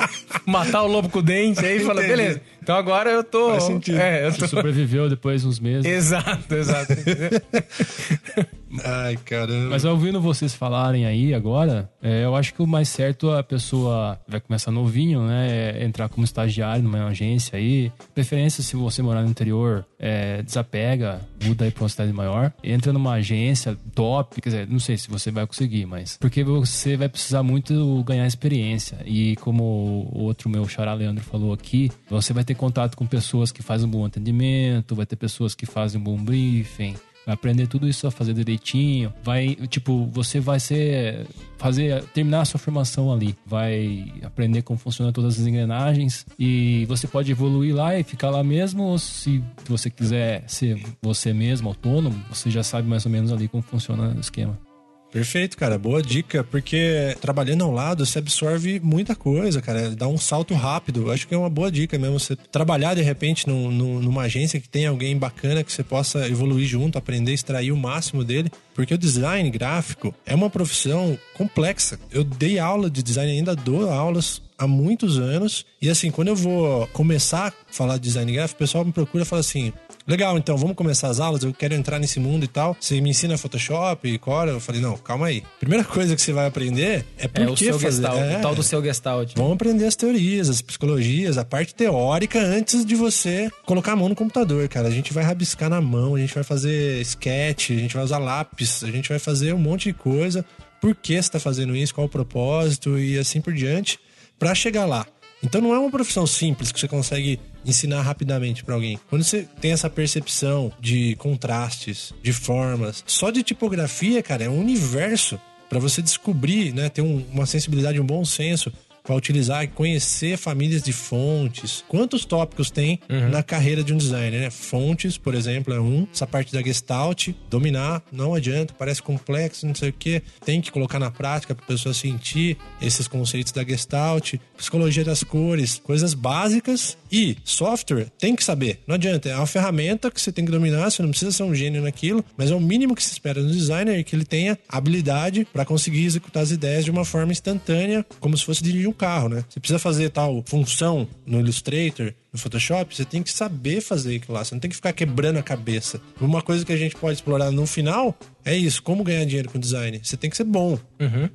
[laughs] matar o lobo com o dente, aí fala, beleza. Então agora eu tô. Faz sentido. É, eu Você tô. sobreviveu depois de uns meses. Exato, exato. [laughs] Ai, caramba. Mas ouvindo vocês falarem aí agora, é, eu acho que o mais certo a pessoa vai começar novinho, né? É entrar como estagiário numa agência aí. Preferência se você morar no interior, é, desapega, muda aí pra uma cidade maior. Entra numa agência top, quer dizer, não sei se você vai conseguir, mas. Porque você vai precisar muito ganhar experiência. E como o outro meu xará Leandro falou aqui, você vai ter contato com pessoas que fazem um bom atendimento, vai ter pessoas que fazem um bom briefing. Vai aprender tudo isso a fazer direitinho. Vai, tipo, você vai ser. fazer. terminar a sua formação ali. Vai aprender como funcionam todas as engrenagens. E você pode evoluir lá e ficar lá mesmo. Ou se você quiser ser você mesmo, autônomo, você já sabe mais ou menos ali como funciona o esquema. Perfeito, cara. Boa dica, porque trabalhando ao lado você absorve muita coisa, cara. Dá um salto rápido. Acho que é uma boa dica mesmo. Você trabalhar de repente num- numa agência que tem alguém bacana que você possa evoluir junto, aprender, extrair o máximo dele. Porque o design gráfico é uma profissão complexa. Eu dei aula de design, ainda dou aulas há muitos anos. E assim, quando eu vou começar a falar de design gráfico, o pessoal me procura e fala assim: Legal, então vamos começar as aulas. Eu quero entrar nesse mundo e tal. Você me ensina Photoshop e Cora? Eu falei, não, calma aí. Primeira coisa que você vai aprender é por É o que seu fazer. gestalt, É. o tal do seu gestalt. Vamos aprender as teorias, as psicologias, a parte teórica antes de você colocar a mão no computador, cara. A gente vai rabiscar na mão, a gente vai fazer sketch, a gente vai usar lápis, a gente vai fazer um monte de coisa. Por que você tá fazendo isso? Qual o propósito? E assim por diante, pra chegar lá. Então não é uma profissão simples que você consegue ensinar rapidamente pra alguém. Quando você tem essa percepção de contrastes, de formas, só de tipografia, cara, é um universo Pra você descobrir, né, ter um- uma sensibilidade, um bom senso para utilizar e conhecer famílias de fontes. Quantos tópicos tem na carreira de um designer, né? Fontes, por exemplo, é um. Essa parte da Gestalt, dominar, não adianta, parece complexo, não sei o quê. Tem que colocar na prática para a pessoa sentir esses conceitos da Gestalt, psicologia das cores, coisas básicas e software tem que saber. Não adianta, é uma ferramenta que você tem que dominar, você não precisa ser um gênio naquilo, mas é o mínimo que se espera do designer que ele tenha habilidade para conseguir executar as ideias de uma forma instantânea, como se fosse dirigir um carro, né? Você precisa fazer tal função no Illustrator, no Photoshop, você tem que saber fazer aquilo lá, você não tem que ficar quebrando a cabeça. Uma coisa que a gente pode explorar no final é isso, como ganhar dinheiro com design. Você tem que ser bom.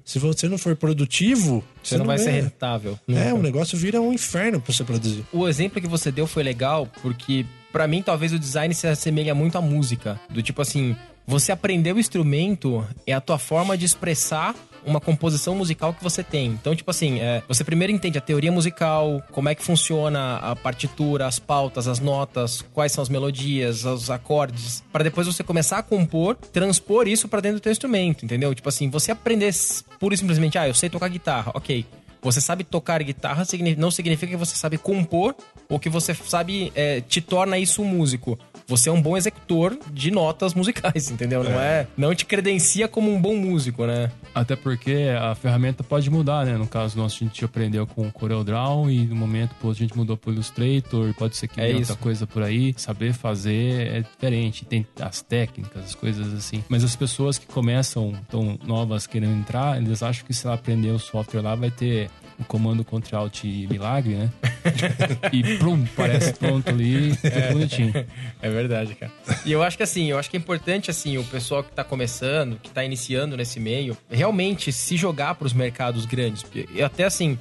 Se você não for produtivo, Você não vai ser ganha. rentável. É, nunca. o negócio vira um inferno pra você produzir. O exemplo que você deu foi legal porque, pra mim, talvez o design se assemelha muito à música. Do tipo assim, você aprender o instrumento é a tua forma de expressar uma composição musical que você tem. Então, tipo assim, é, você primeiro entende a teoria musical, como é que funciona a partitura, as pautas, as notas, quais são as melodias, os acordes, para depois você começar a compor, transpor isso para dentro do teu instrumento, entendeu? Tipo assim, você aprender pura e simplesmente, ah, eu sei tocar guitarra, ok. Você sabe tocar guitarra não significa que você sabe compor ou que você sabe é, te torna isso um músico você é um bom executor de notas musicais, [laughs] entendeu? Não é. é, não te credencia como um bom músico, né? Até porque a ferramenta pode mudar, né? No caso nosso, a gente aprendeu com o CorelDRAW e no momento pô, a gente mudou pro Illustrator, pode ser que é outra coisa por aí. Saber fazer é diferente, tem as técnicas, as coisas assim. Mas as pessoas que começam, tão novas querendo entrar, eles acham que se ela aprender o software lá vai ter o comando Ctrl Alt milagre, né? [laughs] e prum, parece pronto ali, é bonitinho. É verdade, cara. E eu acho que assim, eu acho que é importante assim, o pessoal que tá começando, que tá iniciando nesse meio, realmente se jogar para os mercados grandes. Eu até assim,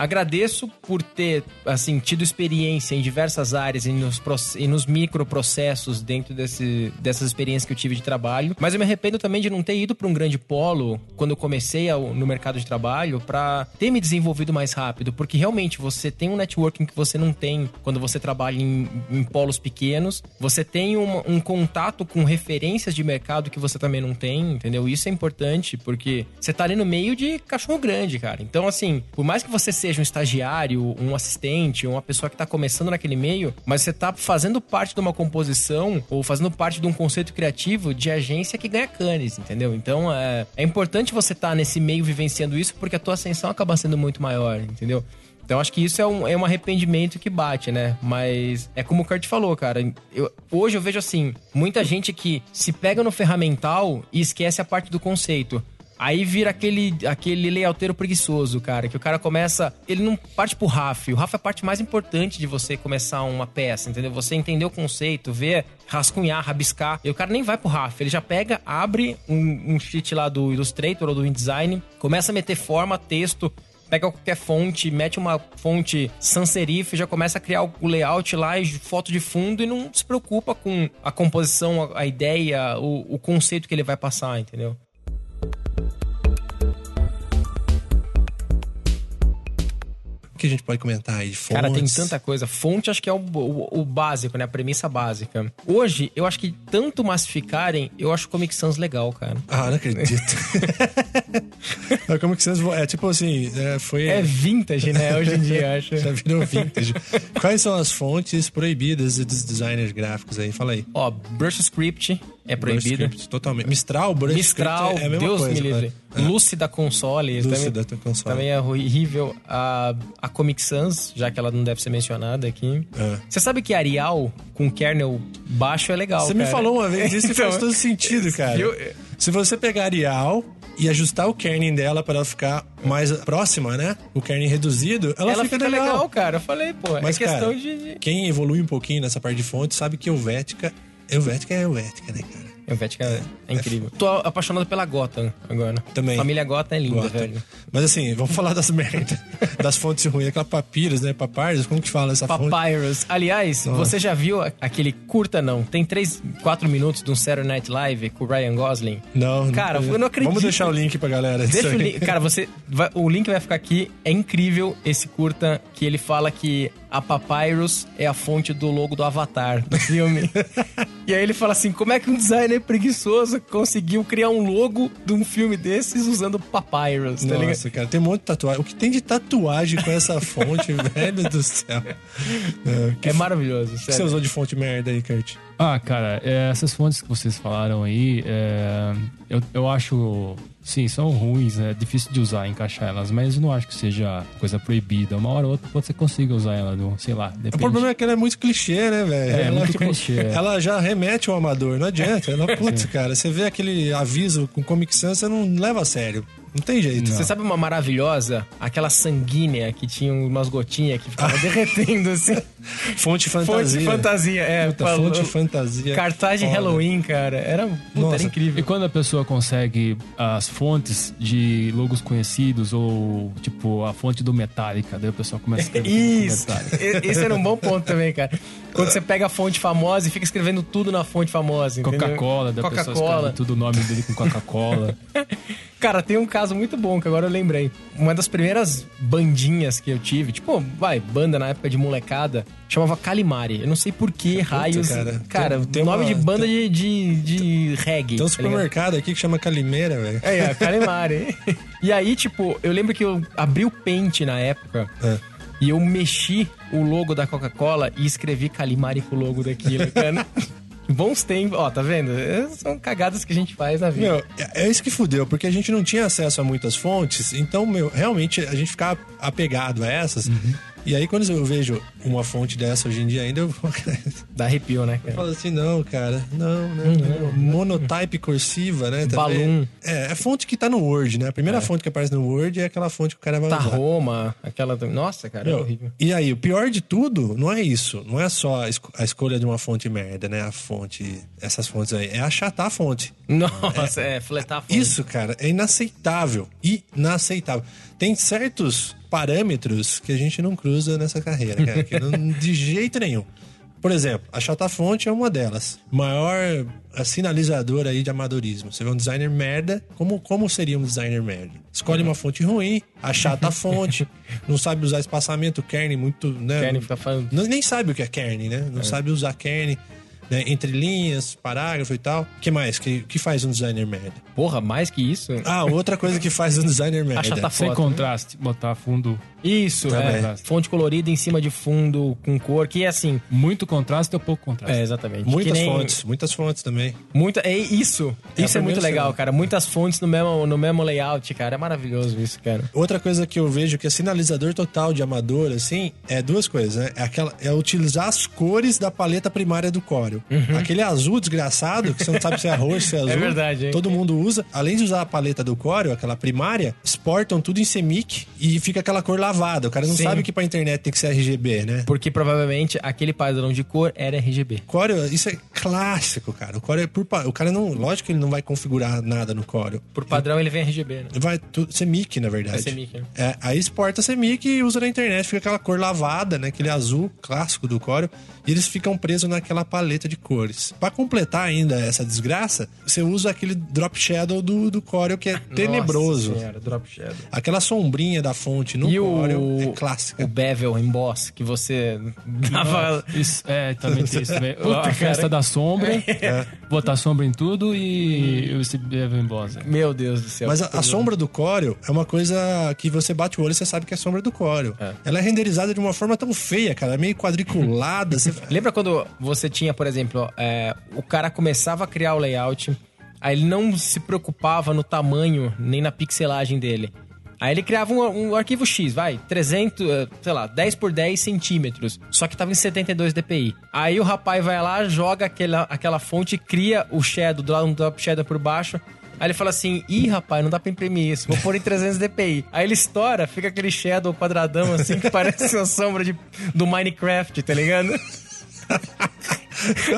Agradeço por ter, assim, tido experiência em diversas áreas e nos, e nos microprocessos dentro desse, dessas experiências que eu tive de trabalho. Mas eu me arrependo também de não ter ido para um grande polo quando eu comecei ao, no mercado de trabalho para ter me desenvolvido mais rápido. Porque realmente você tem um networking que você não tem quando você trabalha em, em polos pequenos. Você tem um, um contato com referências de mercado que você também não tem, entendeu? Isso é importante porque você tá ali no meio de cachorro grande, cara. Então, assim, por mais que você seja seja um estagiário, um assistente, uma pessoa que está começando naquele meio, mas você está fazendo parte de uma composição ou fazendo parte de um conceito criativo de agência que ganha canes, entendeu? Então é, é importante você estar tá nesse meio vivenciando isso porque a tua ascensão acaba sendo muito maior, entendeu? Então acho que isso é um, é um arrependimento que bate, né? Mas é como o Kurt falou, cara. Eu, hoje eu vejo assim, muita gente que se pega no ferramental e esquece a parte do conceito. Aí vira aquele, aquele layouteiro preguiçoso, cara, que o cara começa. Ele não parte pro RAF. O RAF é a parte mais importante de você começar uma peça, entendeu? Você entender o conceito, ver, rascunhar, rabiscar. E o cara nem vai pro RAF. Ele já pega, abre um, um sheet lá do Illustrator ou do InDesign, começa a meter forma, texto, pega qualquer fonte, mete uma fonte sans serif, já começa a criar o layout lá e foto de fundo e não se preocupa com a composição, a, ideia, o, o conceito que ele vai passar, entendeu? Que a gente pode comentar aí? Fontes? Cara, tem tanta coisa. Fonte acho que é o, o, o, básico, né? A premissa básica. Hoje, eu acho que tanto massificarem, eu acho Comic Sans legal, cara. Ah, não acredito. [laughs] a Comic Sans é tipo assim, é, foi... É vintage, né? Hoje em dia, acho. Já virou vintage. Quais são as fontes proibidas dos designers gráficos aí? Fala aí. Ó, Brush Script é proibido. Script, totalmente. Mistral, Brush Mistral, é a mesma Deus coisa. Me livre. É. Lúcida Console. Lúcida também, Console. Também é horrível. A, a Comic Sans, já que ela não deve ser mencionada aqui. É. Você sabe que Arial com kernel baixo é legal, Você cara. me falou uma vez, isso [laughs] então, faz todo sentido, [laughs] cara. Eu... Se você pegar Arial e ajustar o kerning dela para ela ficar mais próxima, né? O kerning reduzido, ela, ela fica, fica legal. legal. cara. Eu falei, pô, é Mas, é questão cara, de... Quem evolui um pouquinho nessa parte de fonte sabe que Helvética... Helvética é Helvética, né, cara? Helvética é, é incrível. Tô apaixonado pela Gotham agora. Também. Família Gotham é linda, Gotham. velho. Mas assim, vamos falar das [laughs] merdas. das fontes ruins. Aquela Papyrus, né? Papyrus, como que fala essa Papyrus. fonte? Papyrus. Aliás, Nossa. você já viu aquele curta, não? Tem 3, 4 minutos de um Saturday Night Live com o Ryan Gosling? Não. Cara, não, eu não acredito. Vamos deixar o link pra galera. Deixa o link. Cara, você... Vai, o link vai ficar aqui. É incrível esse curta que ele fala que a Papyrus é a fonte do logo do Avatar do filme. [laughs] e aí ele fala assim: como é que um designer preguiçoso conseguiu criar um logo de um filme desses usando Papyrus? Tá Nossa, ligado? cara, tem um monte de tatuagem. O que tem de tatuagem com essa fonte, [laughs] velho do céu? É, é maravilhoso. O que você usou de fonte merda aí, Kurt? Ah, cara, é, essas fontes que vocês falaram aí, é, eu, eu acho Sim, são ruins, é difícil de usar, encaixar elas, mas eu não acho que seja coisa proibida. Uma hora ou outra você consiga usar ela, no, sei lá. Depende. O problema é que ela é muito clichê, né, velho? É, ela, muito tipo, clichê. Ela já remete ao amador, não adianta. Ela, [laughs] putz, cara, você vê aquele aviso com Comic Sans, você não leva a sério. Não tem jeito. Você sabe uma maravilhosa? Aquela sanguínea que tinha umas gotinhas que ficava [laughs] derretendo assim. Fonte fantasia. Fonte fantasia, é. Puta, falou- fonte fantasia. Cartaz de Foda. Halloween, cara. Era, puta, era E incrível. quando a pessoa consegue as fontes de logos conhecidos ou, tipo, a fonte do Metallica, daí o pessoal começa a escrever [laughs] Isso. E- Esse era um bom ponto também, cara. Quando você pega a fonte famosa e fica escrevendo tudo na fonte famosa, entendeu? Coca-Cola, da pessoa Coca-Cola. escreve tudo o nome dele com Coca-Cola. [laughs] Cara, tem um caso muito bom que agora eu lembrei. Uma das primeiras bandinhas que eu tive, tipo, vai, banda na época de molecada, chamava Calimari. Eu não sei por que raios. cara. Cara, Tem- tem nome uma- de banda de, de, de reggae. Tem um tá supermercado aqui que chama Calimeira, velho. É, é, [laughs] Calimari. e aí, tipo, eu lembro que eu abri o Paint na época. É. E eu mexi o logo da Coca-Cola e escrevi Calimari com o logo daquilo, cara. [laughs] Bons tempos. Ó, tá vendo? São cagadas que a gente faz na vida. Meu, é é isso que fudeu, porque a gente não tinha acesso a muitas fontes, então, meu, realmente a gente ficava apegado a essas. Uhum. E aí, quando eu vejo uma fonte dessa hoje em dia ainda, eu [laughs] Dá arrepio, né, cara? falo assim, não, cara, não, não, não. Monotype cursiva, né? Balloon. É, é fonte que tá no Word, né? A primeira fonte que aparece no Word é aquela fonte que o cara vai Tá usar. Roma, aquela. Nossa, cara, é Meu, horrível. e aí, o pior de tudo não é isso. Não é só a, esco- a escolha de uma fonte merda, né? A fonte, essas fontes aí. É achatar a fonte. Nossa, é, fletar a fonte. Isso, cara, é inaceitável. Inaceitável. Tem certos parâmetros que a gente não cruza nessa carreira, cara. que não- [laughs] de jeito nenhum. Por exemplo, a Chata Fonte é uma delas. Maior a sinalizadora aí de amadorismo. Você vê um designer merda, como, como seria um designer merda? Escolhe uma fonte ruim, achata a [laughs] fonte, não sabe usar espaçamento, kern muito, né? Kern tá falando. Nem sabe o que é kern, né? Não sabe usar kern, né? Entre linhas, parágrafo e tal. O que mais? que, que faz um designer merda? Porra, mais que isso? Ah, outra coisa que faz um designer merda. Achata Sem Foto, né? contraste, botar fundo. Isso, Também. é. Fonte colorida em cima de fundo, com cor, que é assim. Muito contraste ou pouco contraste? É, exatamente. Muitas nem- fontes, muitas fontes também. Muita, é isso. É isso é muito legal, cara. Muitas fontes no mesmo, no mesmo layout, cara. É maravilhoso isso, cara. Outra coisa que eu vejo que é sinalizador total de amador, assim, é duas coisas, né? É, aquela, é utilizar as cores da paleta primária do Corel. Aquele azul desgraçado, que você não sabe se é roxo, se [laughs] é azul. verdade, hein? Todo mundo usa. Além de usar a paleta do Corel, aquela primária, exportam tudo em CMYK e fica aquela cor lavada. O cara não Sim. sabe que pra internet tem que ser RGB, né? Porque provavelmente aquele padrão de cor era RGB. Corel, isso é clássico, cara. O Corel é por o cara não, lógico que ele não vai configurar nada no Corel. Por padrão ele vem RGB, né? Vai tudo CMYK, na verdade. É CMYK, né? É, aí exporta CMYK e usa na internet, fica aquela cor lavada, né? Aquele azul clássico do Corel, e eles ficam presos naquela paleta de cores. Pra completar ainda essa desgraça, você usa aquele drop shadow do, do Corel que é tenebroso. Nossa senhora, drop shadow. Aquela sombrinha da fonte no E Corel o, é clássica. o bevel emboss que você dava... Isso, é, também tem isso também. [laughs] Puta, a festa cara. da sombra, botar sombra em tudo e esse Evan Boss. Meu Deus do céu. Mas a, a sombra do Corel é uma coisa que você bate o olho e você sabe que é sombra do Corel. É. Ela é renderizada de uma forma tão feia, cara, meio quadriculada. você... [laughs] Lembra quando você tinha, por exemplo, é, o cara começava a criar o layout, aí ele não se preocupava no tamanho nem na pixelagem dele. Aí ele criava um, um arquivo X, vai, 300, eh, sei lá, 10 por 10 centímetros. Só que tava em 72 dpi. Aí o rapaz vai lá, joga aquela, aquela fonte, cria o shadow, dá um drop shadow por baixo. Aí ele fala assim, ih, rapaz, não dá pra imprimir isso, vou pôr em 300 dpi. Aí ele estoura, fica aquele shadow quadradão assim, que parece uma sombra de, do Minecraft, tá ligado?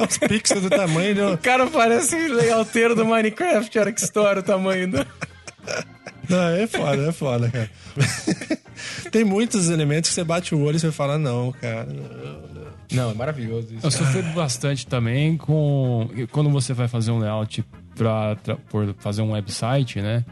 Os pixels do tamanho do... O cara parece o do Minecraft, a hora que estoura o tamanho do... Não, é foda, é foda, cara. [laughs] Tem muitos elementos que você bate o olho e você fala, não, cara. Não, é maravilhoso isso. Eu sofri bastante também com. Quando você vai fazer um layout pra, tra- por fazer um website, né?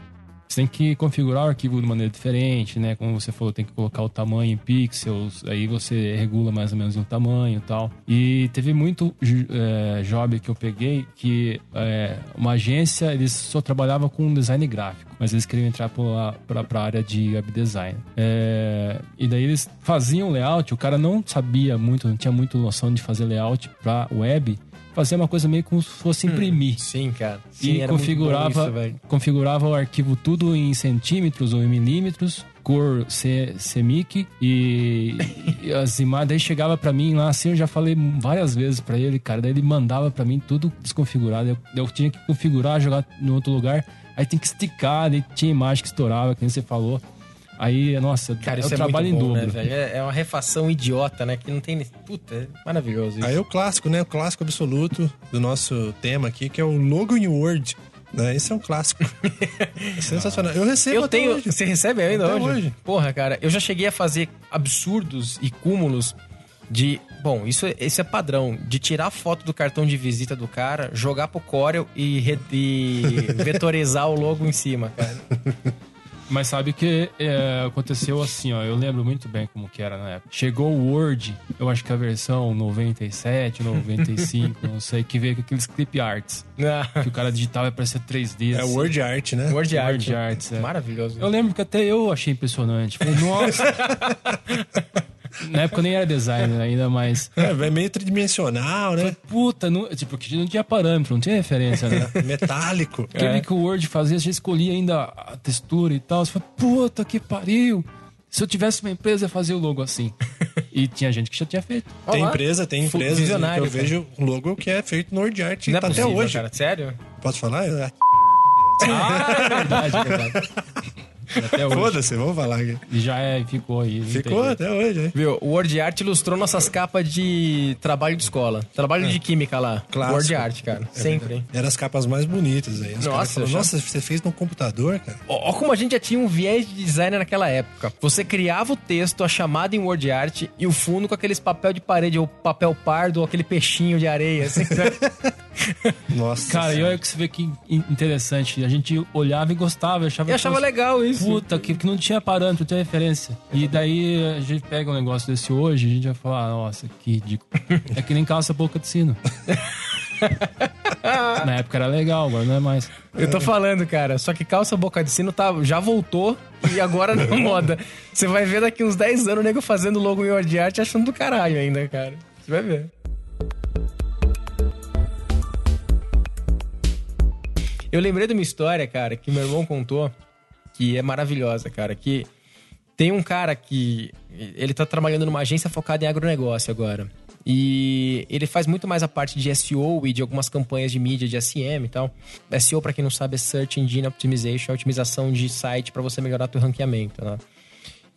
Você tem que configurar o arquivo de maneira diferente, né? Como você falou, tem que colocar o tamanho em pixels, aí você regula mais ou menos o tamanho e tal. E teve muito é, job que eu peguei que é, uma agência, eles só trabalhavam com design gráfico, mas eles queriam entrar para a área de web design. É, e daí eles faziam layout, o cara não sabia muito, não tinha muito noção de fazer layout para web, fazia uma coisa meio como se fosse imprimir. Sim, cara. Sim, e configurava, isso, configurava o arquivo tudo em centímetros ou em milímetros cor semic e, e as imagens daí chegava pra mim lá assim eu já falei várias vezes pra ele cara daí ele mandava pra mim tudo desconfigurado. Eu, eu tinha que configurar jogar no outro lugar aí tem que esticar daí tinha imagem que estourava que nem você falou aí nossa Cara, é isso um é trabalho muito bom, em né, dobro velho? É é uma refação idiota, né? Que não tem... Puta, é maravilhoso isso. Aí o clássico, né? O clássico absoluto do nosso tema aqui, que é o Logo in Word. Né? Esse é um clássico. [laughs] Sensacional. Eu recebo Eu até tenho. hoje. Você recebe ainda Até hoje? hoje. Porra, cara, eu já cheguei a fazer absurdos e cúmulos de. Bom, isso, é- esse é padrão. De tirar foto do cartão de visita do cara, jogar pro Corel e, re- e [laughs] vetorizar o logo em cima, cara. Mas sabe que é, aconteceu assim, ó. Eu lembro muito bem como que era na época. Chegou o Word, eu acho que a versão 97, 95, [laughs] não sei, que veio com aqueles clip arts. Ah, Que o cara digitava e parecia 3D. É assim. Word Art, né? Word Art. Word Arts, é. Maravilhoso. Eu lembro que até eu achei impressionante. Falei, nossa. [laughs] Na época eu nem era designer ainda, mas. É, é meio tridimensional, né? Puta, não, tipo, que não tinha parâmetro, não tinha referência, né? [laughs] Metálico. Eu vi que o Word fazia, você escolhia ainda a textura e tal. Você fala, puta que pariu. Se eu tivesse uma empresa, eu ia fazer o logo assim. [laughs] E tinha gente que já tinha feito. Tem Olá. empresa, tem empresa que visionário, eu cara. vejo um logo que é feito no Word Art Não é tá até possível, hoje. cara. Sério? Posso falar? É. Ah, é verdade, é verdade. [laughs] Até hoje. Foda-se, vamos falar aqui. E já é, ficou aí. Ficou até hoje, hein? Viu? O Word Art ilustrou nossas capas de trabalho de escola. Trabalho de química lá. Clássico. Word Art, cara. Sempre. hein? Eram as capas mais bonitas aí. Os Nossa, falam, já- Nossa, você fez no computador, cara? Ó, como a gente já tinha um viés de designer naquela época. Você criava o texto, a chamada em Word Art e o fundo com aqueles papel de parede, ou papel pardo, ou aquele peixinho de areia, assim. [laughs] [laughs] Nossa. Cara, e olha que você vê que in- interessante. A gente olhava e gostava, achava Eu achava legal isso. Puta, que, que não tinha parâmetro, não tinha referência. E daí a gente pega um negócio desse hoje, a gente vai falar, nossa, que ridículo. [laughs] É que nem calça boca de sino. [laughs] Na época era legal, agora não é mais. Eu tô falando, cara. Só que calça boca de sino tá, já voltou e agora na [laughs] moda. Você vai ver daqui uns 10 anos o nego fazendo logo em Word Art achando do caralho ainda, cara. Você vai ver. Eu lembrei de uma história, cara, que meu irmão contou, que é maravilhosa, cara. Que tem um cara que. Ele tá trabalhando numa agência focada em agronegócio agora. E ele faz muito mais a parte de SEO e de algumas campanhas de mídia de SEM e tal. SEO, pra quem não sabe, é Search Engine Optimization, é a otimização de site pra você melhorar teu ranqueamento, né?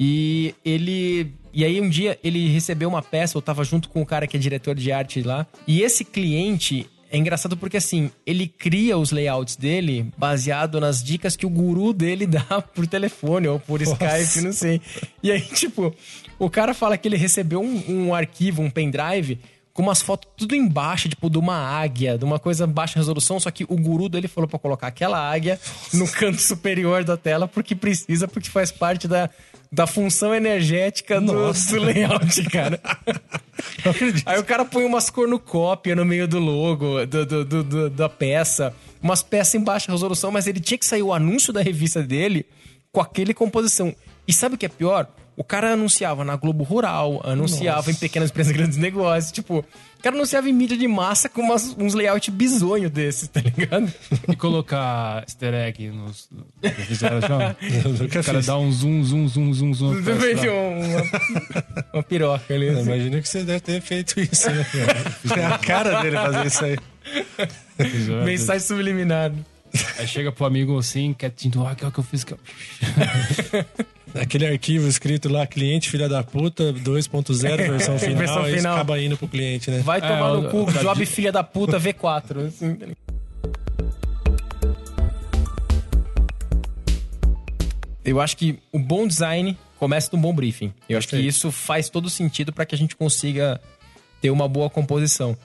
E ele. E aí um dia ele recebeu uma peça, eu tava junto com o cara que é diretor de arte lá. E esse cliente. É engraçado porque assim, ele cria os layouts dele baseado nas dicas que o guru dele [laughs] dá por telefone ou por Skype, não sei. E aí, tipo, o cara fala que ele recebeu um, um arquivo, um pendrive, com umas fotos tudo embaixo, tipo, de uma águia, de uma coisa baixa resolução, só que o guru dele falou pra colocar aquela águia no canto superior da tela porque precisa, porque faz parte da, da função energética do, do layout, cara. [laughs] Aí o cara põe umas cornucópia no meio do logo, do, do- do- do- da peça, umas peças em baixa resolução, mas ele tinha que sair o anúncio da revista dele com aquele composição. E sabe o que é pior? O cara anunciava na Globo Rural, anunciava em pequenas empresas grandes negócios, tipo, o cara anunciava em mídia de massa com umas- uns layout bizonho desses, tá ligado? E colocar easter egg nos. Já fizeram já? nunca O cara fiz. dá um zoom, zoom, zoom, zoom, zoom. Vejo uma, uma piroca ali. Assim. imagino que você deve ter feito isso, né? É a cara dele fazer isso aí. Mensagem subliminar. Aí chega pro amigo assim, quietinho, ah, que é o que eu fiz. Que eu... [laughs] Aquele arquivo escrito lá, cliente filha da puta, 2.0, [laughs] versão final, Versão final. acaba indo pro cliente, né? Vai tomar o- no cu, o- job filha da puta V4. assim, tá? Eu acho que o bom design começa de um bom briefing. Eu acho que isso faz todo sentido para que a gente consiga ter uma boa composição.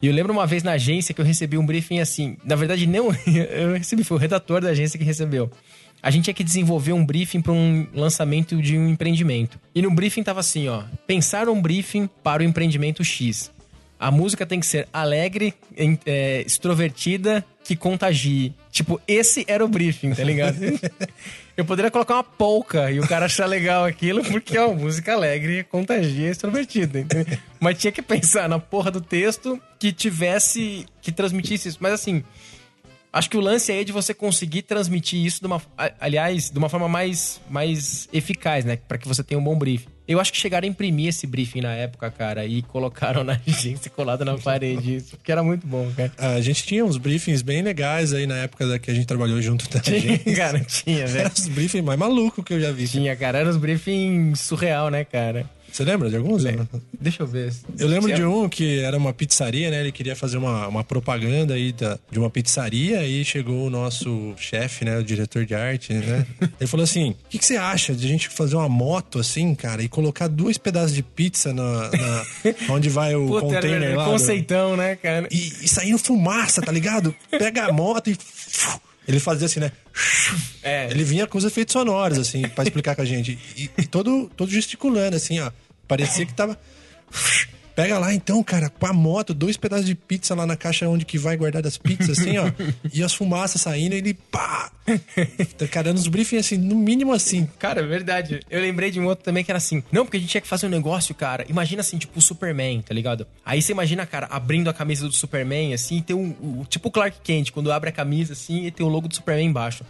E eu lembro uma vez na agência que eu recebi um briefing assim. Na verdade, não [laughs] eu recebi, foi o redator da agência que recebeu. A gente tinha que desenvolver um briefing para um lançamento de um empreendimento. E no briefing tava assim, ó: pensar um briefing para o empreendimento X. A música tem que ser alegre, é, extrovertida, que contagie. Tipo, esse era o briefing, tá ligado? [laughs] Eu poderia colocar uma polca e o cara achar legal aquilo, porque é uma música alegre, contagia, extrovertida. entendeu? Mas tinha que pensar na porra do texto que tivesse, que transmitisse isso. Mas assim, Acho que o lance aí é de você conseguir transmitir isso de uma, aliás, de uma forma mais, mais eficaz, né? Pra que você tenha um bom briefing. Eu acho que chegaram a imprimir esse briefing na época, cara, e colocaram [laughs] na agência colado na parede, isso, porque era muito bom, cara. A gente tinha uns briefings bem legais aí na época da que a gente trabalhou junto da Tinha, agência. [laughs] cara, tinha, velho. Era os briefings mais malucos que eu já vi. Tinha, cara, era uns briefings surreal, né, cara? Você lembra de alguns? Deixa eu ver. Eu lembro de um que era uma pizzaria, né? Ele queria fazer uma, uma propaganda aí da, de uma pizzaria e chegou o nosso chefe, né? O diretor de arte, né? [laughs] Ele falou assim: o que, que você acha de a gente fazer uma moto assim, cara, e colocar dois pedaços de pizza na, na- [laughs] onde vai o Puta, era container lá? do- conceitão, né, cara? e, e saindo fumaça, tá ligado? [laughs] Pega a moto e. Ele fazia assim, né? É. Ele vinha com os efeitos sonoros, assim, pra explicar com a gente. E, e todo, todo gesticulando, assim, ó. Parecia que tava. Pega lá então, cara, com a moto, dois pedaços de pizza lá na caixa onde que vai guardar das pizzas, assim, ó. [laughs] e as fumaças saindo, ele pá! Tá, Cara, nos briefings, assim, no mínimo assim. Cara, é verdade. Eu lembrei de um outro também que era assim. Não, porque a gente tinha que fazer um negócio, cara. Imagina assim, tipo o Superman, tá ligado? Aí você imagina, cara, abrindo a camisa do Superman, assim, e tem um. o- tipo o Clark Kent, quando abre a camisa, assim, e tem o logo do Superman embaixo.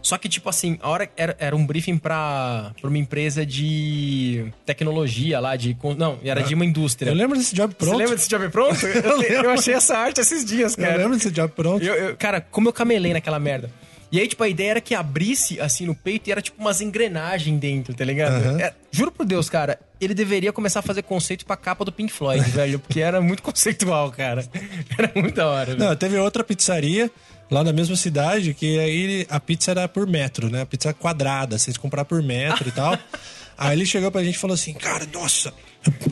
Só que, tipo assim, a hora era, era um briefing pra, pra uma empresa de tecnologia lá, de. Não, era de uma indústria. Eu lembro desse job pronto. Você lembra desse job pronto? Eu, [laughs] Eu eu achei essa arte esses dias, Eu cara. lembro desse job pronto. Eu- eu- cara, como eu camelei naquela merda. E aí, tipo, a ideia era que abrisse, assim, no peito e era, tipo, umas engrenagens dentro, tá ligado? Aham. É, juro por Deus, cara, ele deveria começar a fazer conceito pra capa do Pink Floyd, [laughs] velho, porque era muito conceitual, cara. [laughs] Era muito da hora, velho. Não, teve outra pizzaria lá na mesma cidade que aí a pizza era por metro, né? A pizza quadrada, vocês comprar por metro e tal. [laughs] Aí ele chegou pra gente e falou assim: Cara, nossa,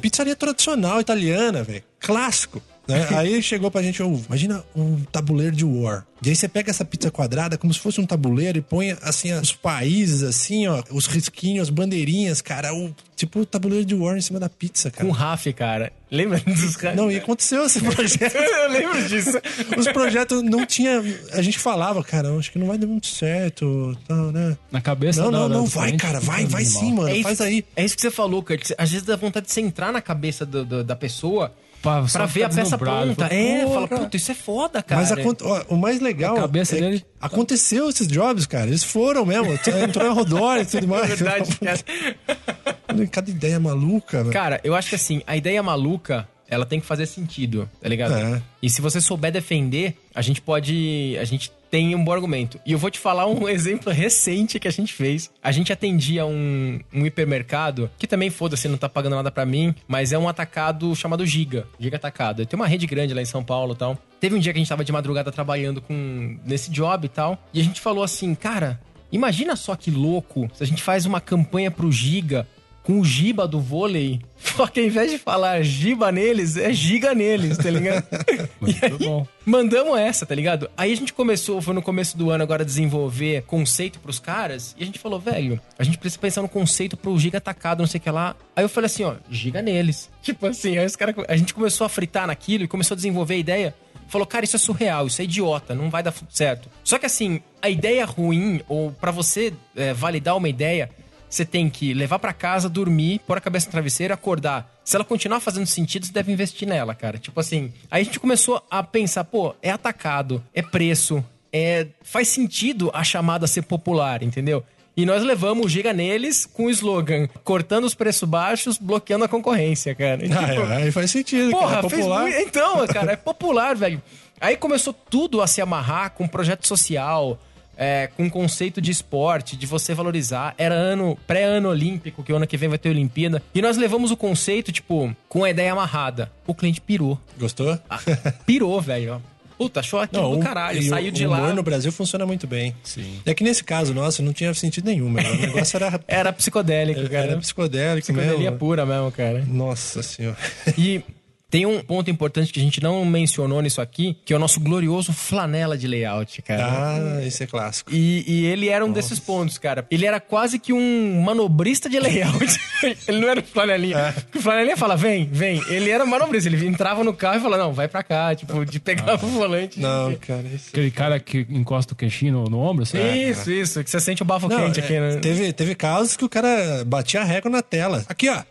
pizzaria tradicional italiana, velho. Clássico. Né? Aí ele chegou pra gente, "Ô, imagina um tabuleiro de War. E aí você pega essa pizza quadrada como se fosse um tabuleiro e põe assim os países, assim, ó, os risquinhos, as bandeirinhas, cara, o, tipo o tabuleiro de War em cima da pizza, cara. Com o Raf, cara. Lembra dos caras? Não, e aconteceu esse [laughs] projeto. eu lembro disso. Os projetos não tinha. A gente falava, cara, acho que não vai dar muito certo, tal, né? Na cabeça Não, não, não, do vai, cara, vai, vai sim, mano, É isso, faz aí. É isso que você falou, Kurt. Às vezes dá vontade de você entrar na cabeça do- do- da pessoa Pra ver a peça pronta. É, "Porra". fala, puta, isso é foda, cara. Mas acon- ó, o mais legal. A cabeça é dele- que Aconteceu esses jobs, cara. Eles foram mesmo. Entrou em Rodório e tudo mais. [laughs] É verdade, [laughs] cara. Cada ideia maluca, velho. Cara, eu acho que assim, a ideia maluca, ela tem que fazer sentido, tá ligado? É. E se você souber defender, a gente pode. A gente tem um bom argumento. E eu vou te falar um [laughs] exemplo recente que a gente fez. A gente atendia um, um hipermercado, que também foda-se, não tá pagando nada pra mim, mas é um atacado chamado Giga. Giga Atacado. Tem uma rede grande lá em São Paulo e tal. Teve um dia que a gente tava de madrugada trabalhando com nesse job e tal. E a gente falou assim, cara, imagina só que louco se a gente faz uma campanha pro Giga com o Giba do vôlei. [laughs] Só que ao invés de falar Giba neles, é Giga neles, tá ligado? [laughs] e aí, bom. mandamos essa, tá ligado? Aí a gente começou, foi no começo do ano agora, desenvolver conceito pros caras. E a gente falou, velho, a gente precisa pensar no conceito pro Giga atacado, não sei o que lá. Aí eu falei assim, ó, Giga neles. [laughs] Tipo assim, aí os caras. A gente começou a fritar naquilo e começou a desenvolver a ideia. Falou, cara, isso é surreal, isso é idiota, não vai dar certo. Só que assim, a ideia ruim, ou pra você é, validar uma ideia, você tem que levar pra casa, dormir, pôr a cabeça no travesseiro, acordar. Se ela continuar fazendo sentido, você deve investir nela, cara. Tipo assim, aí a gente começou a pensar, pô, é atacado, é preço, é faz sentido a chamada ser popular, entendeu? E nós levamos o Giga neles com o slogan: cortando os preços baixos, bloqueando a concorrência, cara. E, [laughs] Ah, tipo, é, aí faz sentido. Porra, cara, é fez popular. muito. Então, cara, é popular, velho. Aí começou tudo a se amarrar com projeto social, é, com conceito de esporte, de você valorizar. Era ano, pré-ano olímpico, que o ano que vem vai ter Olimpíada. E nós levamos o conceito, tipo, com a ideia amarrada. O cliente pirou. Gostou? Ah, pirou, velho. Puta, achou aquilo do o- caralho. e Saiu o, de o lá. humor no Brasil funciona muito bem. Sim. É que nesse caso, nossa, não tinha sentido nenhum, meu. O negócio era, [laughs] Era psicodélico, cara. era psicodélico Psicodelia mesmo. pura mesmo, cara. Nossa senhora. E [laughs] tem um ponto importante que a gente não mencionou nisso aqui, que é o nosso glorioso flanela de layout, cara. Ah, esse é clássico. E, e ele era um desses pontos, cara. Ele era quase que um manobrista de layout. [laughs] ele não era um flanelinha. Porque o flanelinha fala, vem, vem. Ele era um manobrista. Ele entrava no carro e falava, não, vai pra cá. Tipo, de pegar o volante. Não, cara, isso. Aquele cara que encosta o queixinho no, no ombro, assim. Isso, isso. Que você sente o bafo Não, quente é, aqui, né? teve, teve casos que o cara batia a régua na tela. Aqui, ó.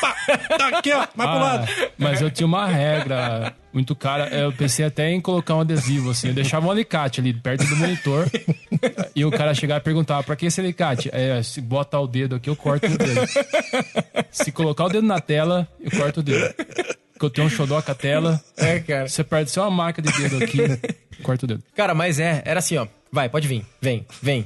Pá, tá aqui, ó. Mais pro Ah, lado. mas eu tinha uma regra muito cara. Eu pensei até em colocar um adesivo, assim. Eu deixava um alicate ali perto do monitor. e o cara chegava e perguntava: pra que esse alicate? É, se botar o dedo aqui, eu corto o dedo. Se colocar o dedo na tela, eu corto o dedo. Porque eu tenho um xodó com a tela. É, cara. Você perde só uma marca de dedo aqui, corta o dedo. Cara, mas é, era assim, ó. Vai, pode vir. Vem, vem.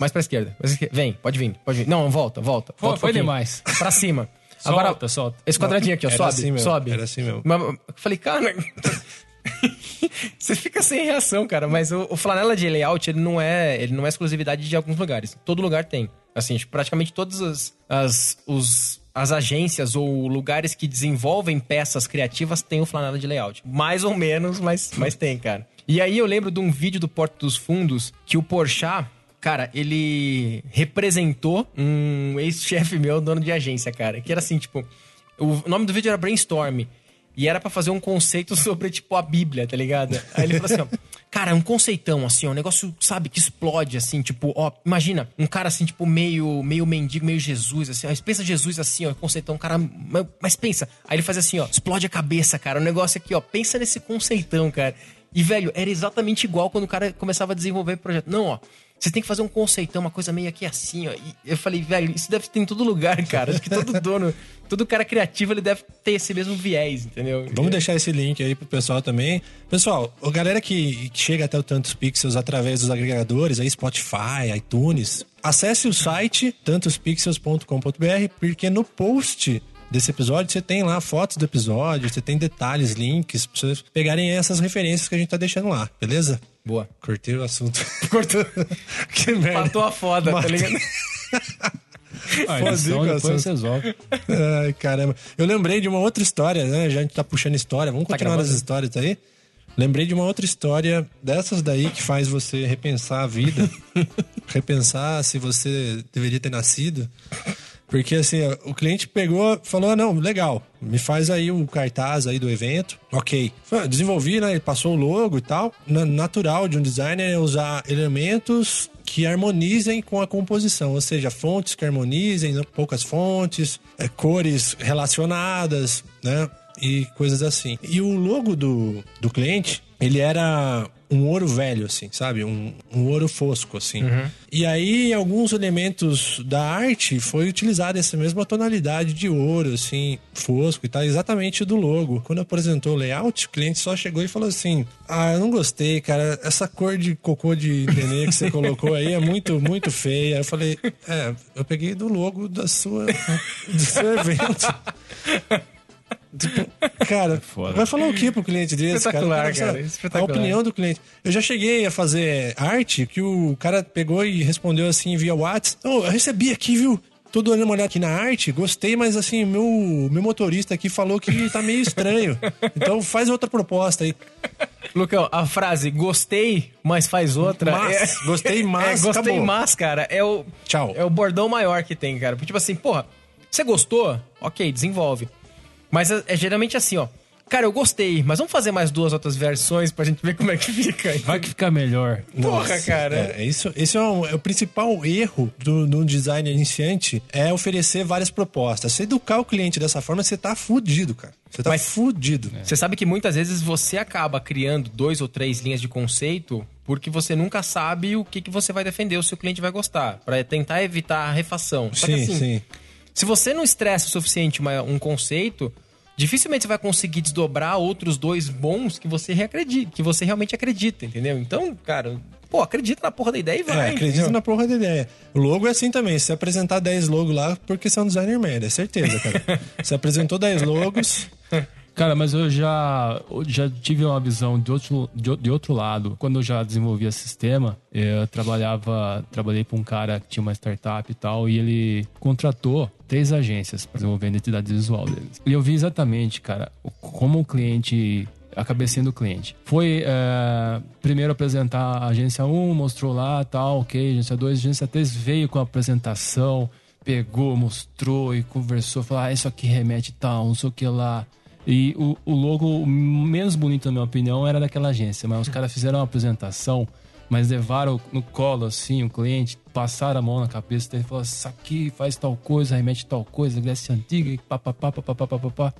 Mais pra esquerda. Mais pra esquerda. Vem, pode vir, pode vir. Não, volta, volta. Foi- volta um foi demais. Pra cima. Solta, Agora, solta. esse quadradinho aqui, ó, Era sobe, assim mesmo, sobe. era assim mesmo. Mas, eu falei, cara... [laughs] Você fica sem reação, cara. Mas o, o flanela de layout, ele não é, ele não é exclusividade de alguns lugares. Todo lugar tem. Assim, tipo, praticamente todas as, as, os, as agências ou lugares que desenvolvem peças criativas têm o flanela de layout. Mais ou menos, mas, mas tem, cara. E aí eu lembro de um vídeo do Porto dos Fundos que o Porchat, cara, ele representou um ex-chefe meu, dono de agência, cara. Que era assim, tipo... O nome do vídeo era Brainstorm. E era pra fazer um conceito [laughs] sobre, tipo, a Bíblia, tá ligado? Aí ele falou assim, ó. Cara, é um conceitão, assim, ó, um negócio, sabe, que explode, assim, tipo, ó, imagina, um cara assim, tipo, meio, meio mendigo, meio Jesus, assim, ó, pensa Jesus assim, ó, conceitão, um cara, mas, mas pensa. Aí ele faz assim, ó, explode a cabeça, cara, o negócio aqui, ó, pensa nesse conceitão, cara. E, velho, era exatamente igual quando o cara começava a desenvolver projeto. Não, ó, você tem que fazer um conceitão, uma coisa meio aqui assim, ó. E eu falei, velho, isso deve ter em todo lugar, cara. Acho que todo [laughs] dono, todo cara criativo, ele deve ter esse mesmo viés, entendeu? Vamos deixar esse link aí pro pessoal também. Pessoal, a galera que que chega até o Tantos Pixels através dos agregadores, aí Spotify, iTunes, acesse o site tantospixels.com.br, porque no post desse episódio você tem lá fotos do episódio, você tem detalhes, links, pra vocês pegarem essas referências que a gente tá deixando lá, beleza? Boa. Curtiu o assunto. [laughs] Cortou. que merda. Matou a foda, tá Matou. ligado? Ah, Foda, edição hein, depois Cassiano? você resolve. Ai, caramba. Eu lembrei de uma outra história, né? Já a gente tá puxando história. Vamos Tá continuar nas histórias aí. Lembrei de uma outra história dessas daí que faz você repensar a vida. [laughs] repensar se você deveria ter nascido. Porque assim, o cliente pegou, falou: ah, não, legal, me faz aí o cartaz aí do evento. Ok. Desenvolvi, né? Ele passou o logo e tal. Na- Natural de um designer é usar elementos que harmonizem com a composição, ou seja, fontes que harmonizem, né, poucas fontes, é, cores relacionadas, né? E coisas assim. E o logo do, do cliente, ele era um ouro velho, assim, sabe? Um, um ouro fosco, assim. E aí, alguns elementos da arte, foi utilizada essa mesma tonalidade de ouro, assim, fosco e tal, exatamente do logo. Quando apresentou o layout, o cliente só chegou e falou assim: Ah, eu não gostei, cara. Essa cor de cocô de nenê que você colocou aí é muito, muito feia. Eu falei: É, eu peguei do logo da sua, do seu evento. [laughs] Tipo, cara, [laughs] vai falar o que pro cliente desse, Espetacular, cara? Cara, espetacular. A opinião do cliente. Eu já cheguei a fazer arte que o cara pegou e respondeu assim via WhatsApp. Oh, eu recebi aqui, viu? Tô dando uma olhada aqui na arte, gostei, mas assim, meu, meu motorista aqui falou que tá meio estranho. [laughs] Então faz outra proposta aí. Lucão, a frase gostei, mas faz outra. Mas, gostei, [laughs] mas, É, gostei, acabou. mas, cara, é o. Tchau. É o bordão maior que tem, cara. Porque, tipo assim, porra, você gostou? Ok, desenvolve. Mas é, é geralmente assim, ó. Cara, eu gostei, mas vamos fazer mais duas outras versões pra gente ver como é que fica. Vai que fica melhor. Porra, Nossa, cara. É, é isso, esse é, um- é o principal erro do, do designer iniciante é oferecer várias propostas. Se educar o cliente dessa forma, você tá fudido, cara. Você tá Mas- fudido. Você sabe que muitas vezes você acaba criando dois ou três linhas de conceito porque você nunca sabe o que, que você vai defender, ou se o cliente vai gostar, Pra tentar evitar a refação. Só que Sim, assim, sim. Se você não estressa o suficiente uma- um conceito, dificilmente você vai conseguir desdobrar outros dois bons que você reacredita, que você realmente acredita, entendeu? Então, cara, pô, acredita na porra da ideia e vai. É, acredita entendeu? na porra da ideia. O logo é assim também. Se você apresentar 10 logos lá, porque você é um designer merda, é certeza, cara. [laughs] você apresentou 10 logos. Cara, mas eu já, já tive uma visão de outro, de, de outro lado. Quando eu já desenvolvia sistema, eu trabalhava, trabalhei para um cara que tinha uma startup e tal, e ele contratou três agências para desenvolver a identidade visual deles. E eu vi exatamente, cara, como o cliente a cabecinha do cliente. Foi é, primeiro apresentar a agência 1, mostrou lá, tal, ok, agência 2, agência 3 veio com a apresentação, pegou, mostrou e conversou, falou, ah, isso aqui remete tal, não sei o que lá. E o, o logo menos bonito, na minha opinião, era daquela agência. Mas os caras fizeram uma apresentação, mas levaram no colo, assim, o cliente, passaram a mão na cabeça dele e falaram: Isso aqui faz tal coisa, remete tal coisa, Grécia Antiga, e papapá, papapá, papapá.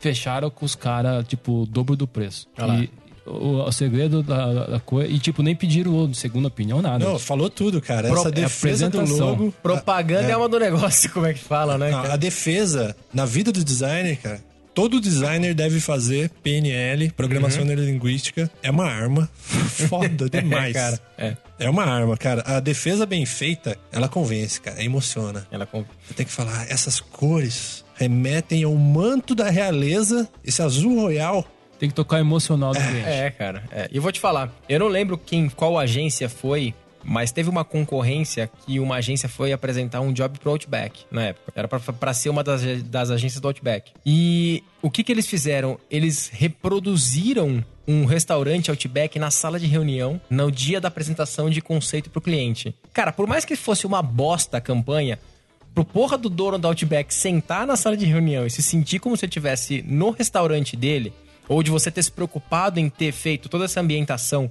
Fecharam com os caras, tipo, o dobro do preço. Ah e, o, o, segredo da, da, coisa. E, tipo, nem pediram logo, segunda opinião, nada. Não, falou tudo, cara. Pro, Essa é defesa é do logo. Propaganda é, é uma do negócio, [laughs] como é que fala, né? Não, a defesa na vida do designer, cara, Todo designer deve fazer PNL, programação neurolinguística. É uma arma [laughs] foda [laughs] demais. É, cara. É. É uma arma, cara. A defesa bem feita, ela convence, cara. Emociona. Ela Você tem que falar, essas cores remetem ao manto da realeza, esse azul royal. Tem que tocar emocional do cliente. É, cara. É. E eu vou te falar, eu não lembro quem, qual agência foi, mas teve uma concorrência que uma agência foi apresentar um job pro Outback na época. Era pra ser uma das, das agências do Outback. E o que que eles fizeram? Eles reproduziram um restaurante Outback na sala de reunião no dia da apresentação de conceito pro cliente. Cara, por mais que fosse uma bosta a campanha, pro porra do dono da Outback sentar na sala de reunião e se sentir como se estivesse no restaurante dele, ou de você ter se preocupado em ter feito toda essa ambientação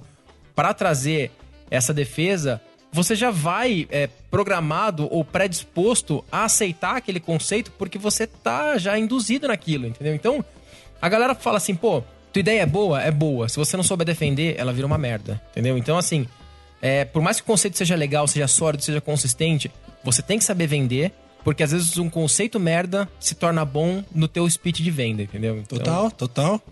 para trazer essa defesa, você já vai é, programado ou predisposto a aceitar aquele conceito porque você tá já induzido naquilo, entendeu? Então, a galera fala assim, pô, tua ideia é boa? É boa. Se você não souber defender, ela vira uma merda, entendeu? Então, assim, é, por mais que o conceito seja legal, seja sólido, seja consistente, você tem que saber vender, porque às vezes um conceito merda se torna bom no teu speech de venda, entendeu? Então, Total, total.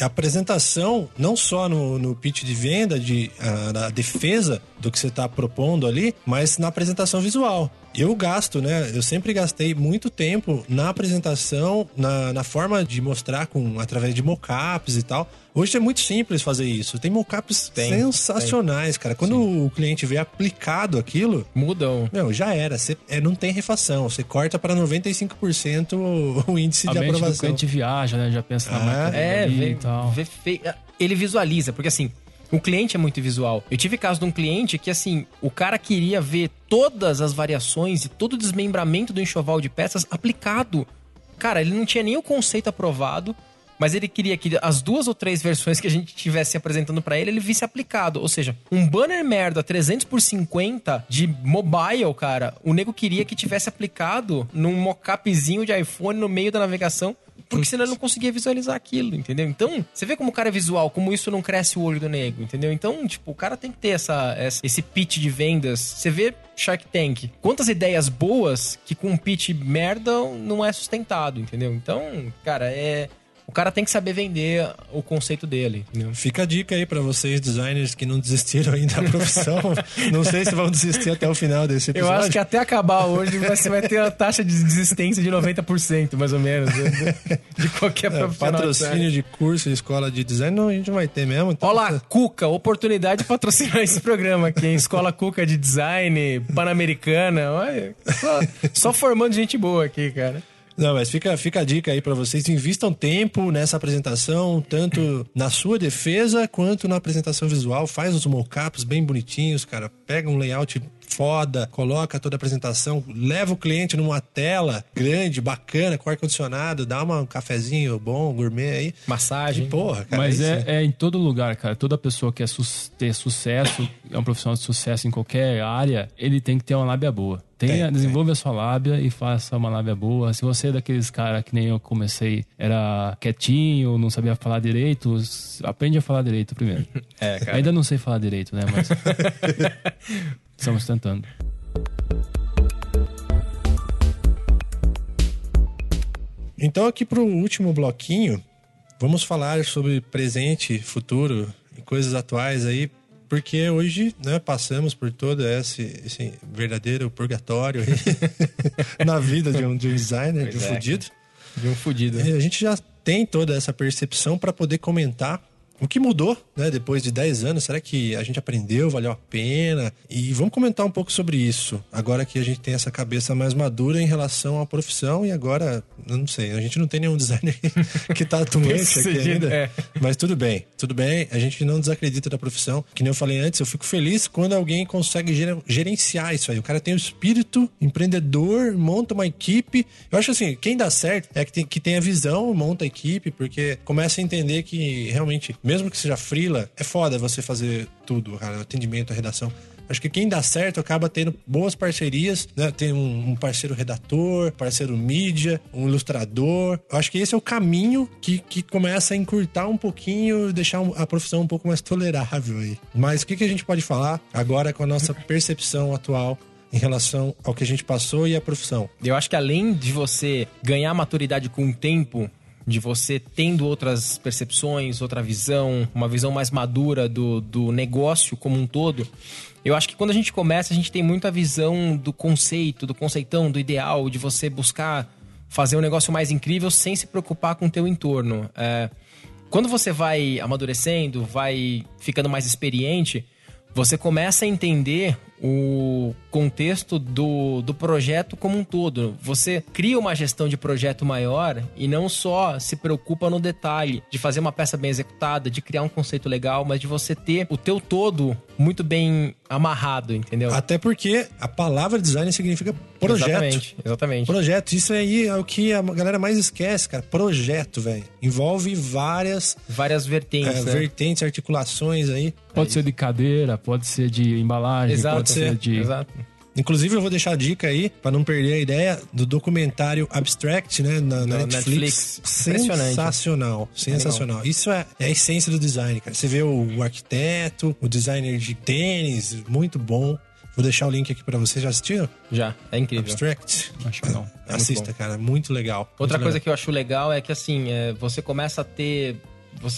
A apresentação, não só no, no pitch de venda, de, ah, da defesa do que você está propondo ali, mas na apresentação visual. Eu gasto, né? Eu sempre gastei muito tempo na apresentação, na, na forma de mostrar com através de mockups e tal. Hoje é muito simples fazer isso. Tem mockups Tem, sensacionais, cara. Quando o cliente vê aplicado aquilo, Mudam. meu, já era. Você, é, não tem refação. Você corta para 95% o, o índice A de aprovação. cliente viaja, né? Já pensa na Ah, marca dele É, ali vê, e tal. vê fe- ele visualiza, porque assim, o cliente é muito visual. Eu tive caso de um cliente que, assim, o cara queria ver todas as variações e todo o desmembramento do enxoval de peças aplicado. Cara, ele não tinha nem o conceito aprovado, mas ele queria que as duas ou três versões que a gente tivesse apresentando pra ele, ele visse aplicado. Ou seja, um banner merda 300 por 50 de mobile, cara, o nego queria que tivesse aplicado num mockupzinho de iPhone no meio da navegação, porque senão ele não conseguia visualizar aquilo, entendeu? Então, você vê como o cara é visual, como isso não cresce o olho do nego, entendeu? Então, tipo, o cara tem que ter essa, essa- esse pitch de vendas. Você vê Shark Tank, quantas ideias boas que com um pitch merda não é sustentado, entendeu? Então, cara, é. O cara tem que saber vender o conceito dele? Fica a dica aí pra vocês, designers que não desistiram ainda da profissão. [laughs] não sei se vão desistir até o final desse Eu episódio. acho que até acabar hoje você vai ter uma taxa de desistência de 90%, mais ou menos, né? de qualquer É, profissional. patrocínio de curso e escola de design não, a gente vai ter mesmo. então- Olá, Cuca, oportunidade de patrocinar esse programa aqui, hein? Escola Cuca de Design, Pan-Americana, olha, só, só formando gente boa aqui, cara. Não, mas fica, fica a dica aí pra vocês. Invistam tempo nessa apresentação, tanto na sua defesa quanto na apresentação visual. Faz os mockups bem bonitinhos, cara. Pega um layout foda, coloca toda a apresentação, leva o cliente numa tela grande, bacana, com ar-condicionado, dá uma, um cafezinho bom, gourmet aí. Massagem. E, porra, cara. Mas isso é, é em todo lugar, cara. Toda pessoa que quer ter sucesso, é um profissional de sucesso em qualquer área, ele tem que ter uma lábia boa. Tenha, Tem, desenvolva a sua lábia e faça uma lábia boa. Se você é daqueles caras que nem eu comecei, era quietinho, não sabia falar direito, aprende a falar direito primeiro. [laughs] É, cara. Ainda não sei falar direito, né? Mas [laughs] estamos tentando. Então, aqui pro último bloquinho, vamos falar sobre presente, futuro e coisas atuais aí, porque hoje, né, passamos por todo esse, esse verdadeiro purgatório aí [laughs] na vida de um, de um designer, de um Pois é. fudido. De um fudido. E a gente já tem toda essa percepção para poder comentar o que mudou, né, depois de 10 anos. Será que a gente aprendeu, valeu a pena? E vamos comentar um pouco sobre isso, agora que a gente tem essa cabeça mais madura em relação à profissão e agora, eu não sei, a gente não tem nenhum [laughs] designer que tá atuante [laughs] aqui ainda. é. Mas tudo bem, tudo bem, a gente não desacredita da profissão. Que nem eu falei antes, eu fico feliz quando alguém consegue ger- gerenciar isso aí. O cara tem o espírito empreendedor, monta uma equipe. Eu acho assim, quem dá certo é que tem, que tem a visão, monta a equipe, porque começa a entender que realmente, mesmo que seja frila, é foda você fazer tudo, cara, atendimento, redação. Acho que quem dá certo acaba tendo boas parcerias, né? Tem um, um parceiro redator, parceiro mídia, um ilustrador. Eu acho que esse é o caminho que, que começa a encurtar um pouquinho, deixar a profissão um pouco mais tolerável aí. Mas o que, que a gente pode falar agora com a nossa percepção atual em relação ao que a gente passou e a profissão. Eu acho que além de você ganhar maturidade com o tempo, de você tendo outras percepções, outra visão, uma visão mais madura do, do negócio como um todo, eu acho que quando a gente começa, a gente tem muita visão do conceito, do conceitão, do ideal, de você buscar fazer um negócio mais incrível sem se preocupar com o teu entorno. É, quando você vai amadurecendo, vai ficando mais experiente, você começa a entender o contexto do, do projeto como um todo. Você cria uma gestão de projeto maior e não só se preocupa no detalhe de fazer uma peça bem executada, de criar um conceito legal, mas de você ter o teu todo muito bem amarrado, entendeu? Até porque a palavra design significa projeto. Exatamente, exatamente. Projeto. Isso aí é o que a galera mais esquece, cara. Projeto, velho. Envolve várias... Várias vertentes, é, né? Vertentes, articulações aí. Pode ser de cadeira, pode ser de embalagem, Exato, pode ser de... Exato. Inclusive, eu vou deixar a dica aí, para não perder a ideia, do documentário Abstract, né? Na, na Netflix. Netflix. Sensacional. Sensacional. Isso é, é a essência do design, cara. Você vê o, arquiteto, o designer de tênis, muito bom. Vou deixar o link aqui para você. Já assistiu? Já, é incrível. Abstract? Acho que não. Assista, cara. Muito legal. Outra Muito coisa legal. que eu acho legal é que, assim, é, você começa a ter.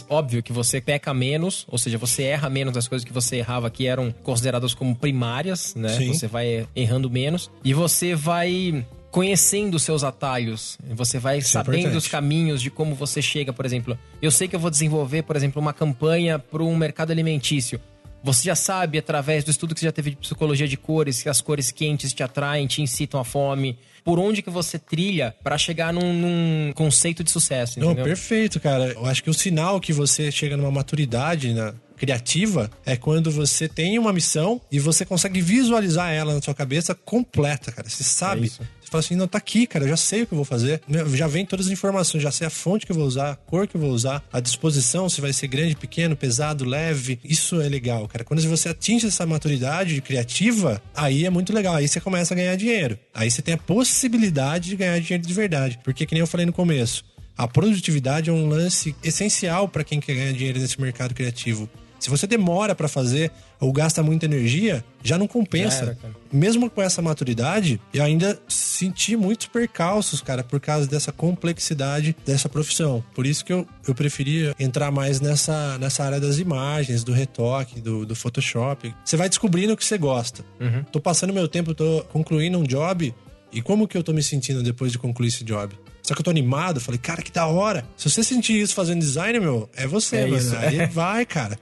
Óbvio que você peca menos, ou seja, você erra menos as coisas que você errava que eram consideradas como primárias, né? Sim. Você vai errando menos. E você vai conhecendo os seus atalhos. Você vai Isso é sabendo importante. os caminhos de como você chega, por exemplo. Eu sei que eu vou desenvolver, por exemplo, uma campanha para um mercado alimentício. Você já sabe, através do estudo que você já teve de psicologia de cores, que as cores quentes te atraem, te incitam à fome. Por onde que você trilha para chegar num, num conceito de sucesso, Não, entendeu? perfeito, cara. Eu acho que o sinal que você chega numa maturidade na criativa é quando você tem uma missão e você consegue visualizar ela na sua cabeça completa, cara. Você sabe. É fala assim, não, tá aqui, cara, eu já sei o que eu vou fazer. Já vem todas as informações, já sei a fonte que eu vou usar, a cor que eu vou usar, a disposição, se vai ser grande, pequeno, pesado, leve. Isso é legal, cara. Quando você atinge essa maturidade criativa, aí é muito legal. Aí você começa a ganhar dinheiro. Aí você tem a possibilidade de ganhar dinheiro de verdade. Porque, que nem eu falei no começo, a produtividade é um lance essencial para quem quer ganhar dinheiro nesse mercado criativo. Se você demora para fazer ou gasta muita energia, já não compensa. Já era. Mesmo com essa maturidade, eu ainda senti muitos percalços, cara, por causa dessa complexidade dessa profissão. Por isso que eu, eu preferia entrar mais nessa, nessa área das imagens, do retoque, do, do Photoshop. Você vai descobrindo o que você gosta. Uhum. Tô passando meu tempo, tô concluindo um job. E como que eu tô me sentindo depois de concluir esse job? Só que eu tô animado, falei, cara, que da hora. Se você sentir isso fazendo design, meu, é você, É mano. isso. Aí [laughs] vai, cara.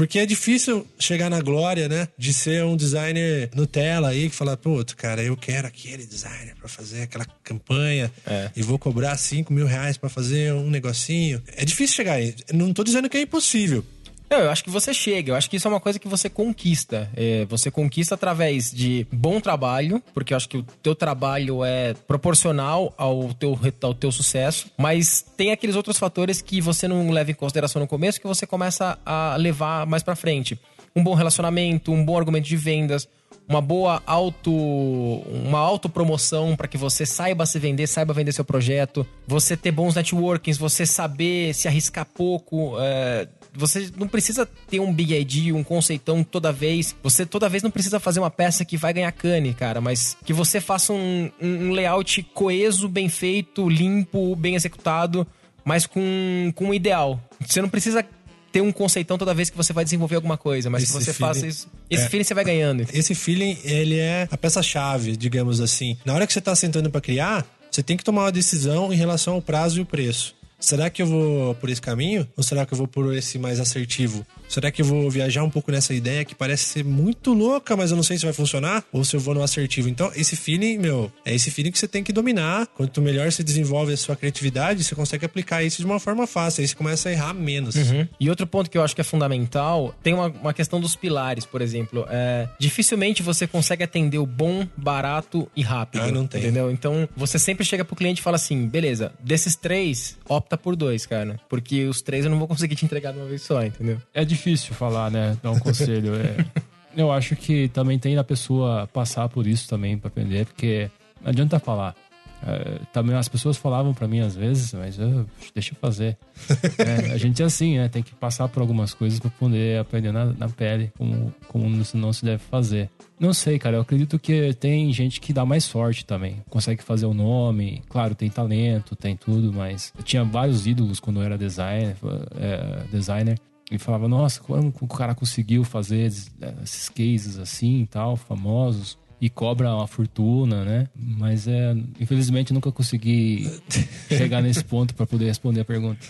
Porque é difícil chegar na glória, né? De ser um designer Nutella aí que fala, putz, cara, eu quero aquele designer pra fazer aquela campanha É. e vou cobrar 5 mil reais pra fazer um negocinho. É difícil chegar aí. Não tô dizendo que é impossível. Não, eu acho que você chega. Eu acho que isso é uma coisa que você conquista. É, você conquista através de bom trabalho, porque eu acho que o teu trabalho é proporcional ao teu, ao teu sucesso. Mas tem aqueles outros fatores que você não leva em consideração no começo que você começa a levar mais pra frente. Um bom relacionamento, um bom argumento de vendas, uma boa auto uma autopromoção para que você saiba se vender, saiba vender seu projeto, você ter bons networkings, você saber se arriscar pouco, é, você não precisa ter um big ID, um conceitão toda vez. Você toda vez não precisa fazer uma peça que vai ganhar cane, cara, mas que você faça um, um layout coeso, bem feito, limpo, bem executado, mas com, com um ideal. Você não precisa ter um conceitão toda vez que você vai desenvolver alguma coisa, mas Esse que você feeling- faça isso. Esse é. feeling você vai ganhando. Esse feeling, ele é a peça-chave, digamos assim. Na hora que você tá sentando pra criar, você tem que tomar uma decisão em relação ao prazo e o preço. Será que eu vou por esse caminho? Ou será que eu vou por esse mais assertivo? Será que eu vou viajar um pouco nessa ideia que parece ser muito louca, mas eu não sei se vai funcionar? Ou se eu vou no assertivo? Então, esse feeling, meu, é esse feeling que você tem que dominar. Quanto melhor você desenvolve a sua criatividade, você consegue aplicar isso de uma forma fácil. Aí você começa a errar menos. E outro ponto que eu acho que é fundamental, tem uma, uma questão dos pilares, por exemplo. É, dificilmente você consegue atender o bom, barato e rápido. Ah, não tem. Entendeu? Então, você sempre chega pro cliente e fala assim: beleza, desses três, opta por dois, cara. Porque os três eu não vou conseguir te entregar de uma vez só, entendeu? É difícil falar, né? Dar um conselho. É, Eu acho que também tem a pessoa passar por isso também para aprender, porque não adianta falar. É, também as pessoas falavam para mim às vezes, mas eu, deixa eu fazer. é, a gente é assim, né? Tem que passar por algumas coisas para poder aprender na, na, pele como, como não se deve fazer. Não sei, cara. Eu acredito que tem gente que dá mais sorte também. Consegue fazer o nome. Claro, tem talento, tem tudo, mas eu tinha vários ídolos quando eu era designer. É, designer e falava, nossa, como o cara conseguiu fazer esses cases assim e tal, famosos e cobra uma fortuna, né? Mas é, infelizmente nunca consegui chegar nesse ponto para poder responder a pergunta.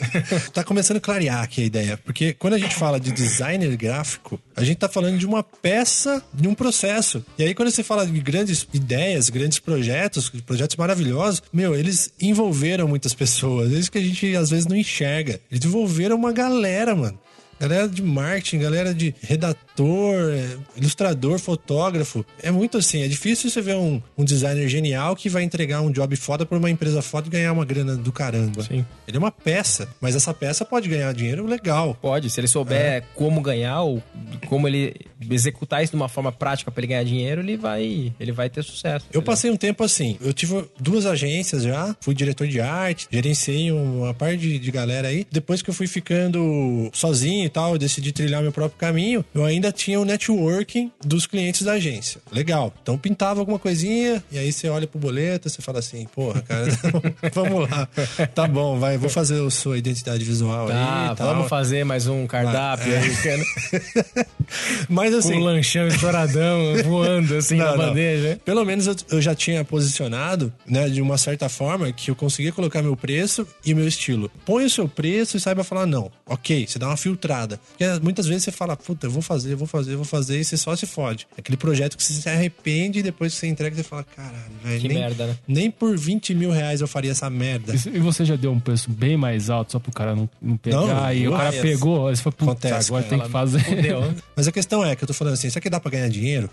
[laughs] tá começando a clarear aqui a ideia, porque quando a gente fala de designer gráfico, a gente tá falando de uma peça, de um processo. E aí quando você fala de grandes ideias, grandes projetos, projetos maravilhosos, meu, eles envolveram muitas pessoas. É isso que a gente às vezes não enxerga. Eles envolveram uma galera, mano galera de marketing, galera de redator, é, ilustrador, fotógrafo. É muito assim, é difícil você ver um, um designer genial que vai entregar um job foda pra uma empresa foda e ganhar uma grana do caramba. Sim. Ele é uma peça, mas essa peça pode ganhar dinheiro legal. Pode, se ele souber é. como ganhar ou como ele executar isso de uma forma prática para ele ganhar dinheiro, ele vai, ele vai ter sucesso. Eu passei um tempo assim, eu tive duas agências já, fui diretor de arte, gerenciei uma parte de, de galera aí. Depois que eu fui ficando sozinho e tal, eu decidi trilhar meu próprio caminho, eu ainda tinha o networking dos clientes da agência. Legal. Então pintava alguma coisinha, e aí você olha pro boleto, você fala assim, porra, cara, [laughs] vamos lá. Tá bom, vai, vou fazer a sua identidade visual tá, aí. Tal. Vamos fazer mais um cardápio é. aí, [laughs] Mas assim. Com um lanchão estouradão [laughs] voando assim não, na não. bandeja. Pelo menos eu, eu, já tinha posicionado, né, de uma certa forma, que eu conseguia colocar meu preço e meu estilo. Põe o seu preço e saiba falar não. Ok, você dá uma filtrada parada. Porque muitas vezes você fala, puta, eu vou fazer, eu vou fazer, eu vou fazer, e você só se fode. É aquele projeto que você se arrepende e depois que você entrega, você fala, caralho, velho. Que nem, merda, né? Nem por 20 mil reais eu faria essa merda. E você já deu um preço bem mais alto só pro cara não, não pegar, não, e o cara pegou, você falou, puta, Acontece, agora tem que fazer. Fudeu. Mas a questão é que eu tô falando assim, será que dá pra ganhar dinheiro?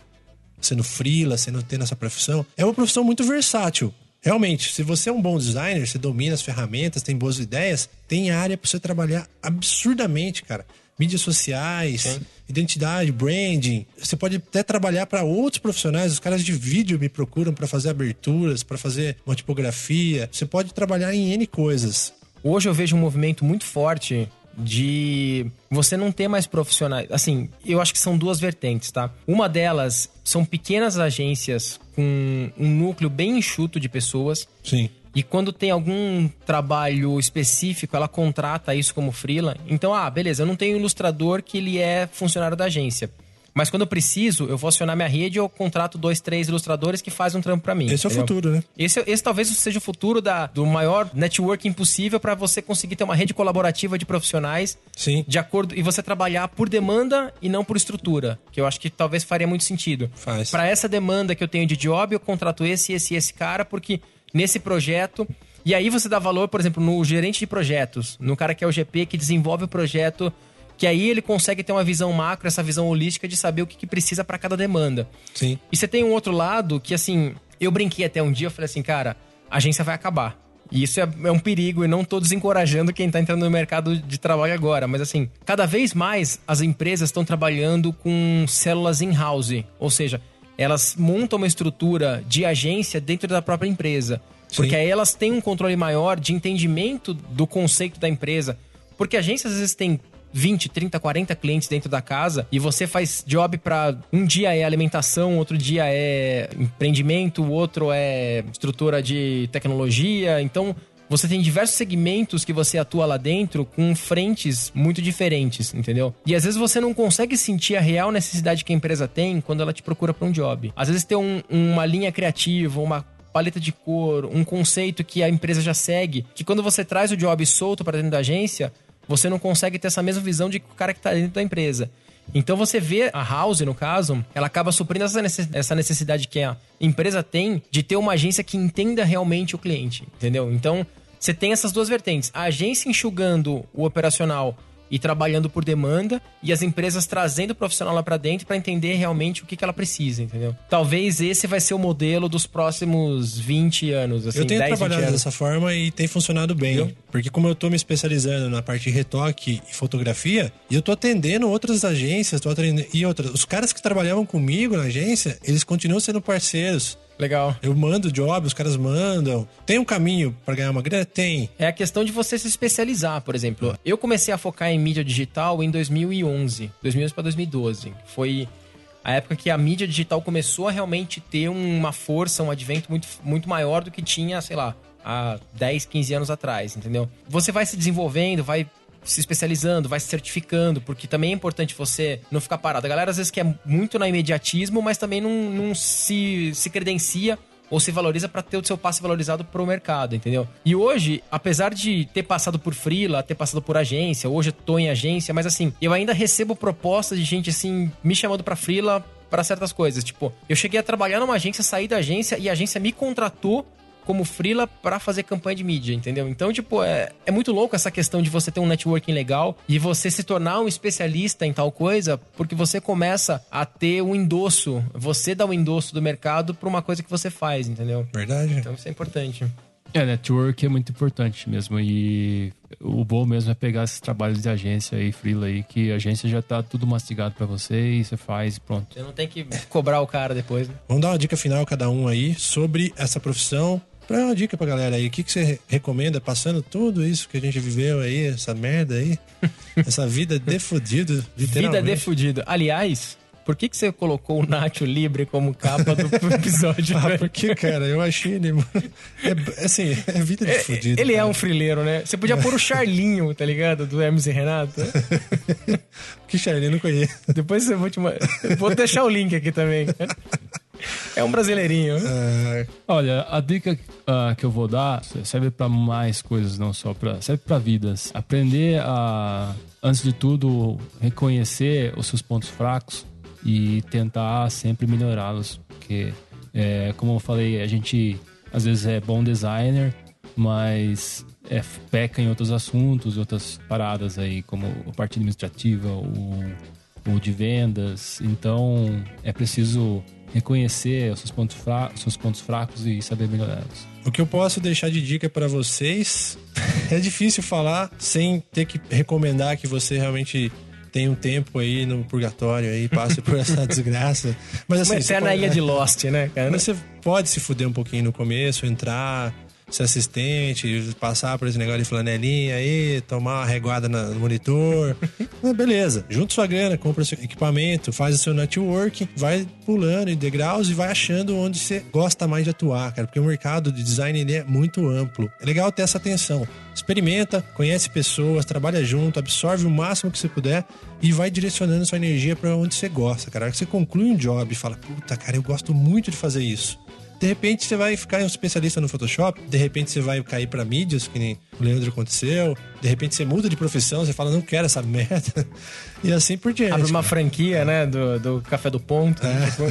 Sendo frila, sendo tendo essa profissão? É uma profissão muito versátil. Realmente, se você é um bom designer, você domina as ferramentas, tem boas ideias, tem área para você trabalhar absurdamente, cara mídias sociais, Sim. identidade, branding. Você pode até trabalhar para outros profissionais. Os caras de vídeo me procuram para fazer aberturas, para fazer uma tipografia. Você pode trabalhar em N coisas. Hoje eu vejo um movimento muito forte de você não ter mais profissionais. Assim, eu acho que são duas vertentes, tá? Uma delas são pequenas agências com um núcleo bem enxuto de pessoas. Sim. E quando tem algum trabalho específico, ela contrata isso como freela. Então, ah, beleza, eu não tenho ilustrador que ele é funcionário da agência. Mas quando eu preciso, eu vou acionar minha rede e eu contrato dois, três ilustradores que fazem um trampo para mim. Esse entendeu? é o futuro, né? Esse, esse talvez seja o futuro da, do maior networking possível para você conseguir ter uma rede colaborativa de profissionais. Sim. De acordo. E você trabalhar por demanda e não por estrutura. Que eu acho que talvez faria muito sentido. Faz. Para essa demanda que eu tenho de job, eu contrato esse, esse e esse cara, porque nesse projeto. E aí você dá valor, por exemplo, no gerente de projetos, no cara que é o GP que desenvolve o projeto, que aí ele consegue ter uma visão macro, essa visão holística de saber o que, que precisa para cada demanda. Sim. E você tem um outro lado que, assim, eu brinquei até um dia, eu falei assim, cara, a agência vai acabar. E isso é, é, um perigo e não tô desencorajando quem tá entrando no mercado de trabalho agora. Mas assim, cada vez mais as empresas estão trabalhando com células in-house. Ou seja, elas montam uma estrutura de agência dentro da própria empresa. Porque Sim. aí elas têm um controle maior de entendimento do conceito da empresa. Porque agências às vezes tem 20, 30, 40 clientes dentro da casa e você faz job para um dia é alimentação, outro dia é empreendimento, outro é estrutura de tecnologia. Então, você tem diversos segmentos que você atua lá dentro com frentes muito diferentes, entendeu? E às vezes você não consegue sentir a real necessidade que a empresa tem quando ela te procura para um job. Às vezes tem um, uma linha criativa, uma paleta de cor, um conceito que a empresa já segue, que quando você traz o job solto para dentro da agência, você não consegue ter essa mesma visão de o cara que está dentro da empresa. Então você vê a House, no caso, ela acaba suprindo essa necessidade que a empresa tem de ter uma agência que entenda realmente o cliente, entendeu? Então você tem essas duas vertentes. A agência enxugando o operacional e trabalhando por demanda e as empresas trazendo o profissional lá para dentro para entender realmente o que, que ela precisa, entendeu? Talvez esse vai ser o modelo dos próximos 20 anos, assim, eu tenho 10, 20 trabalhado anos. dessa forma e tem funcionado bem. Porque como eu tô me especializando na parte de retoque e fotografia, e eu tô atendendo outras agências, tô atendendo, e outras. Os caras que trabalhavam comigo na agência, eles continuam sendo parceiros. Legal. Eu mando job, os caras mandam. Tem um caminho pra ganhar uma grana? Tem. É a questão de você se especializar, por exemplo. Eu comecei a focar em mídia digital em 2011, 2011 para 2012. Foi a época que a mídia digital começou a realmente ter uma força, um advento muito, muito maior do que tinha, sei lá, há 10, 15 anos atrás, entendeu? Você vai se desenvolvendo, vai se especializando, vai se certificando, porque também é importante você não ficar parado. A galera às vezes quer muito na imediatismo, mas também não, não se, se credencia ou se valoriza para ter o seu passe valorizado pro mercado, entendeu? E hoje, apesar de ter passado por freela, ter passado por agência, hoje eu tô em agência, mas assim, eu ainda recebo propostas de gente assim me chamando para freela para certas coisas, tipo, eu cheguei a trabalhar numa agência, saí da agência e a agência me contratou como freela para fazer campanha de mídia, entendeu? Então, tipo, é, é muito louco essa questão de você ter um networking legal e você se tornar um especialista em tal coisa, porque você começa a ter um endosso, você dá um endosso do mercado para uma coisa que você faz, entendeu? Verdade. Então isso é importante. É, network é muito importante mesmo. E o bom mesmo é pegar esses trabalhos de agência aí, freela aí, que a agência já tá tudo mastigado para você e você faz e pronto. Você não tem que cobrar o cara depois, né? Vamos dar uma dica final cada um aí sobre essa profissão. Pra dar uma dica pra galera aí, o que, que você recomenda passando tudo isso que a gente viveu aí, essa merda aí, [laughs] essa vida de fudido, Vida literalmente. de fudido. Aliás, por que, que você colocou o Nacho Libre como capa do [laughs] episódio? Ah, porque, cara, eu achei ele. É, assim, é vida de É, fudido. Ele é cara. um frileiro, né? Você podia pôr o Charlinho, tá ligado? Do Hermes e Renato. [laughs] Que Charlie, eu não conheço. Depois eu vou te. Vou deixar o link aqui também. É um brasileirinho. Ah, Olha, a dica ah, que eu vou dar serve para mais coisas, não só para serve para vidas. Aprender a, antes de tudo, reconhecer os seus pontos fracos e tentar sempre melhorá-los, porque é, como eu falei, a gente às vezes é bom designer, mas é, peca em outros assuntos, outras paradas aí, como a parte administrativa, o, o de vendas. Então é preciso reconhecer os seus pontos, fra os seus pontos fracos e saber melhorá-los. o que eu posso deixar de dica pra vocês [laughs] é difícil falar sem ter que recomendar que você realmente tenha um tempo aí no purgatório aí, passe por essa [laughs] desgraça. Mas assim, Uma eterna pode- ilha de Lost, né, cara? Mas você pode se fuder um pouquinho no começo, entrar, ser assistente, passar por esse negócio de flanelinha aí, tomar uma reguada no monitor. [laughs] Beleza, junta sua grana, compra seu equipamento, faz o seu network, vai pulando em degraus e vai achando onde você gosta mais de atuar, cara. Porque o mercado de design ele é muito amplo. É legal ter essa atenção. Experimenta, conhece pessoas, trabalha junto, absorve o máximo que você puder e vai direcionando sua energia pra onde você gosta, cara. A hora que você conclui um job e fala, puta, cara, eu gosto muito de fazer isso. De repente você vai ficar um especialista no Photoshop, de repente você vai cair pra mídias, que nem o Leandro aconteceu, de repente você muda de profissão, você fala, não quero essa merda. [laughs] E assim por diante. Abre uma franquia, né? Do, do Café do Ponto. É. Tipo,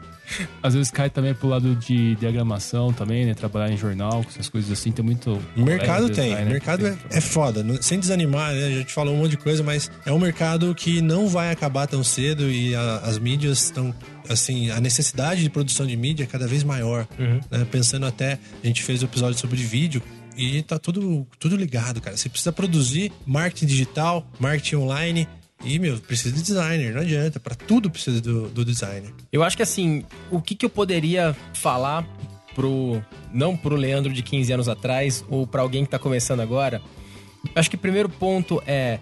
[laughs] [laughs] Às vezes cai também pro lado de diagramação também, né? Trabalhar em jornal, com essas coisas assim, tem muito. O mercado tem, designer o mercado é, é foda, sem desanimar, né? A gente falou um monte de coisa, mas é um mercado que não vai acabar tão cedo e a- as mídias estão, assim, a necessidade de produção de mídia é cada vez maior. né? Pensando até, a gente fez o episódio sobre vídeo e tá tudo, tudo ligado, cara. Você precisa produzir marketing digital, marketing online e, meu, precisa de designer, não adianta. Pra tudo precisa do, do designer. Eu acho que assim, o que, que eu poderia falar pro. Não pro Leandro de 15 anos atrás, ou pra alguém que tá começando agora. Eu acho que o primeiro ponto é.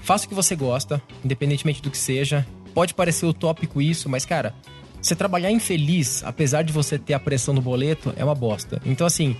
Faça o que você gosta, independentemente do que seja. Pode parecer utópico isso, mas, cara, você trabalhar infeliz, apesar de você ter a pressão do boleto, é uma bosta. Então, assim,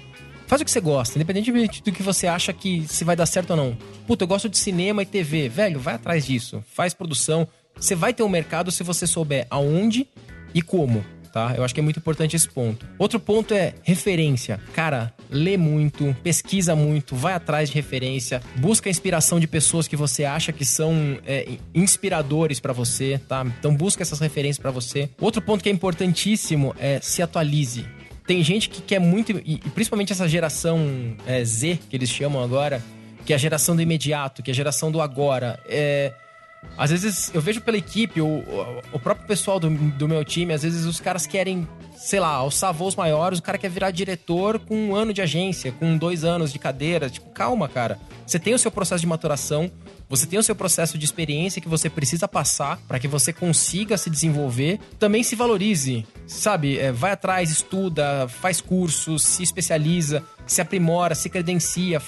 faz o que você gosta, independentemente do que você acha que se vai dar certo ou não. Puta, eu gosto de cinema e TV. Velho, vai atrás disso. Faz produção. Você vai ter um mercado se você souber aonde e como. Tá? Eu acho que é muito importante esse ponto. Outro ponto é referência. Cara, lê muito, pesquisa muito, vai atrás de referência, busca inspiração de pessoas que você acha que são é, inspiradores pra você, tá? Então busca essas referências pra você. Outro ponto que é importantíssimo é se atualize. Tem gente que quer muito, e principalmente essa geração é, Z, que eles chamam agora, que é a geração do imediato, que é a geração do agora. É, às vezes eu vejo pela equipe, o, o próprio pessoal do, do meu time, às vezes os caras querem, sei lá, alçar voos maiores, o cara quer virar diretor com um ano de agência, com dois anos de cadeira. Tipo, calma, cara. Você tem o seu processo de maturação, você tem o seu processo de experiência que você precisa passar para que você consiga se desenvolver. Também se valorize, sabe? É, vai atrás, estuda, faz cursos, se especializa, se aprimora, se credencia,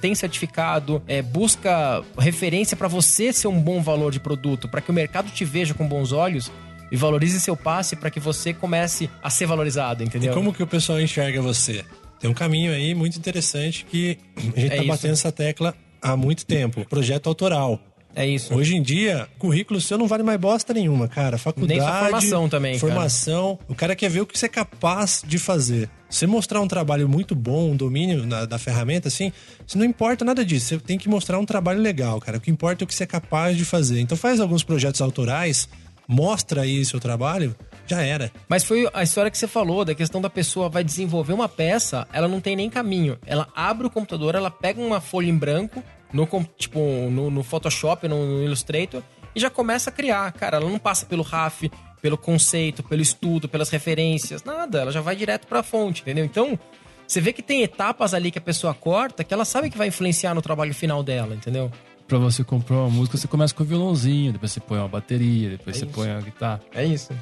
tem certificado, é, busca referência para você ser um bom valor de produto, para que o mercado te veja com bons olhos e valorize seu passe para que você comece a ser valorizado, entendeu? E como que o pessoal enxerga você? Tem um caminho aí muito interessante que a gente é tá batendo essa tecla há muito tempo. Projeto autoral. É isso. Hoje em dia, currículo seu não vale mais bosta nenhuma, cara. Faculdade. Nem formação também. Formação. Cara. O cara quer ver o que você é capaz de fazer. Você mostrar um trabalho muito bom, um domínio na, da ferramenta, assim, você não importa nada disso. Você tem que mostrar um trabalho legal, cara. O que importa é o que você é capaz de fazer. Então faz alguns projetos autorais, mostra aí seu trabalho, já era. Mas foi a história que você falou, da questão da pessoa vai desenvolver uma peça, ela não tem nem caminho. Ela abre o computador, ela pega uma folha em branco, no, tipo, no, no Photoshop, no, no Illustrator, e já começa a criar. Cara, ela não passa pelo RAF, pelo conceito, pelo estudo, pelas referências, nada. Ela já vai direto para a fonte, entendeu? Então, você vê que tem etapas ali que a pessoa corta que ela sabe que vai influenciar no trabalho final dela, entendeu? Pra você comprar uma música, você começa com o violãozinho, depois você põe uma bateria, depois é você isso. põe a guitarra. É isso.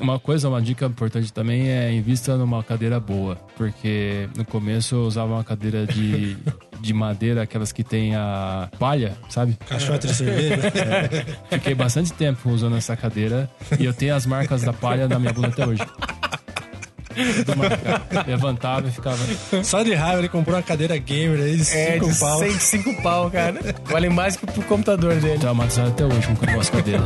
Uma coisa, uma dica importante também é invista numa cadeira boa, porque no começo eu usava uma cadeira de, [laughs] de madeira, aquelas que tem a palha, sabe? Caixote de cerveja. [laughs] É, fiquei bastante tempo usando essa cadeira e eu tenho as marcas da palha na minha bunda até hoje. [laughs] Levantava e ficava. Só de raiva ele comprou uma cadeira gamer aí de 5 é, pau. 5 pau, cara. Vale mais que pro computador dele. Traumatizado até hoje com a nossa cadeira.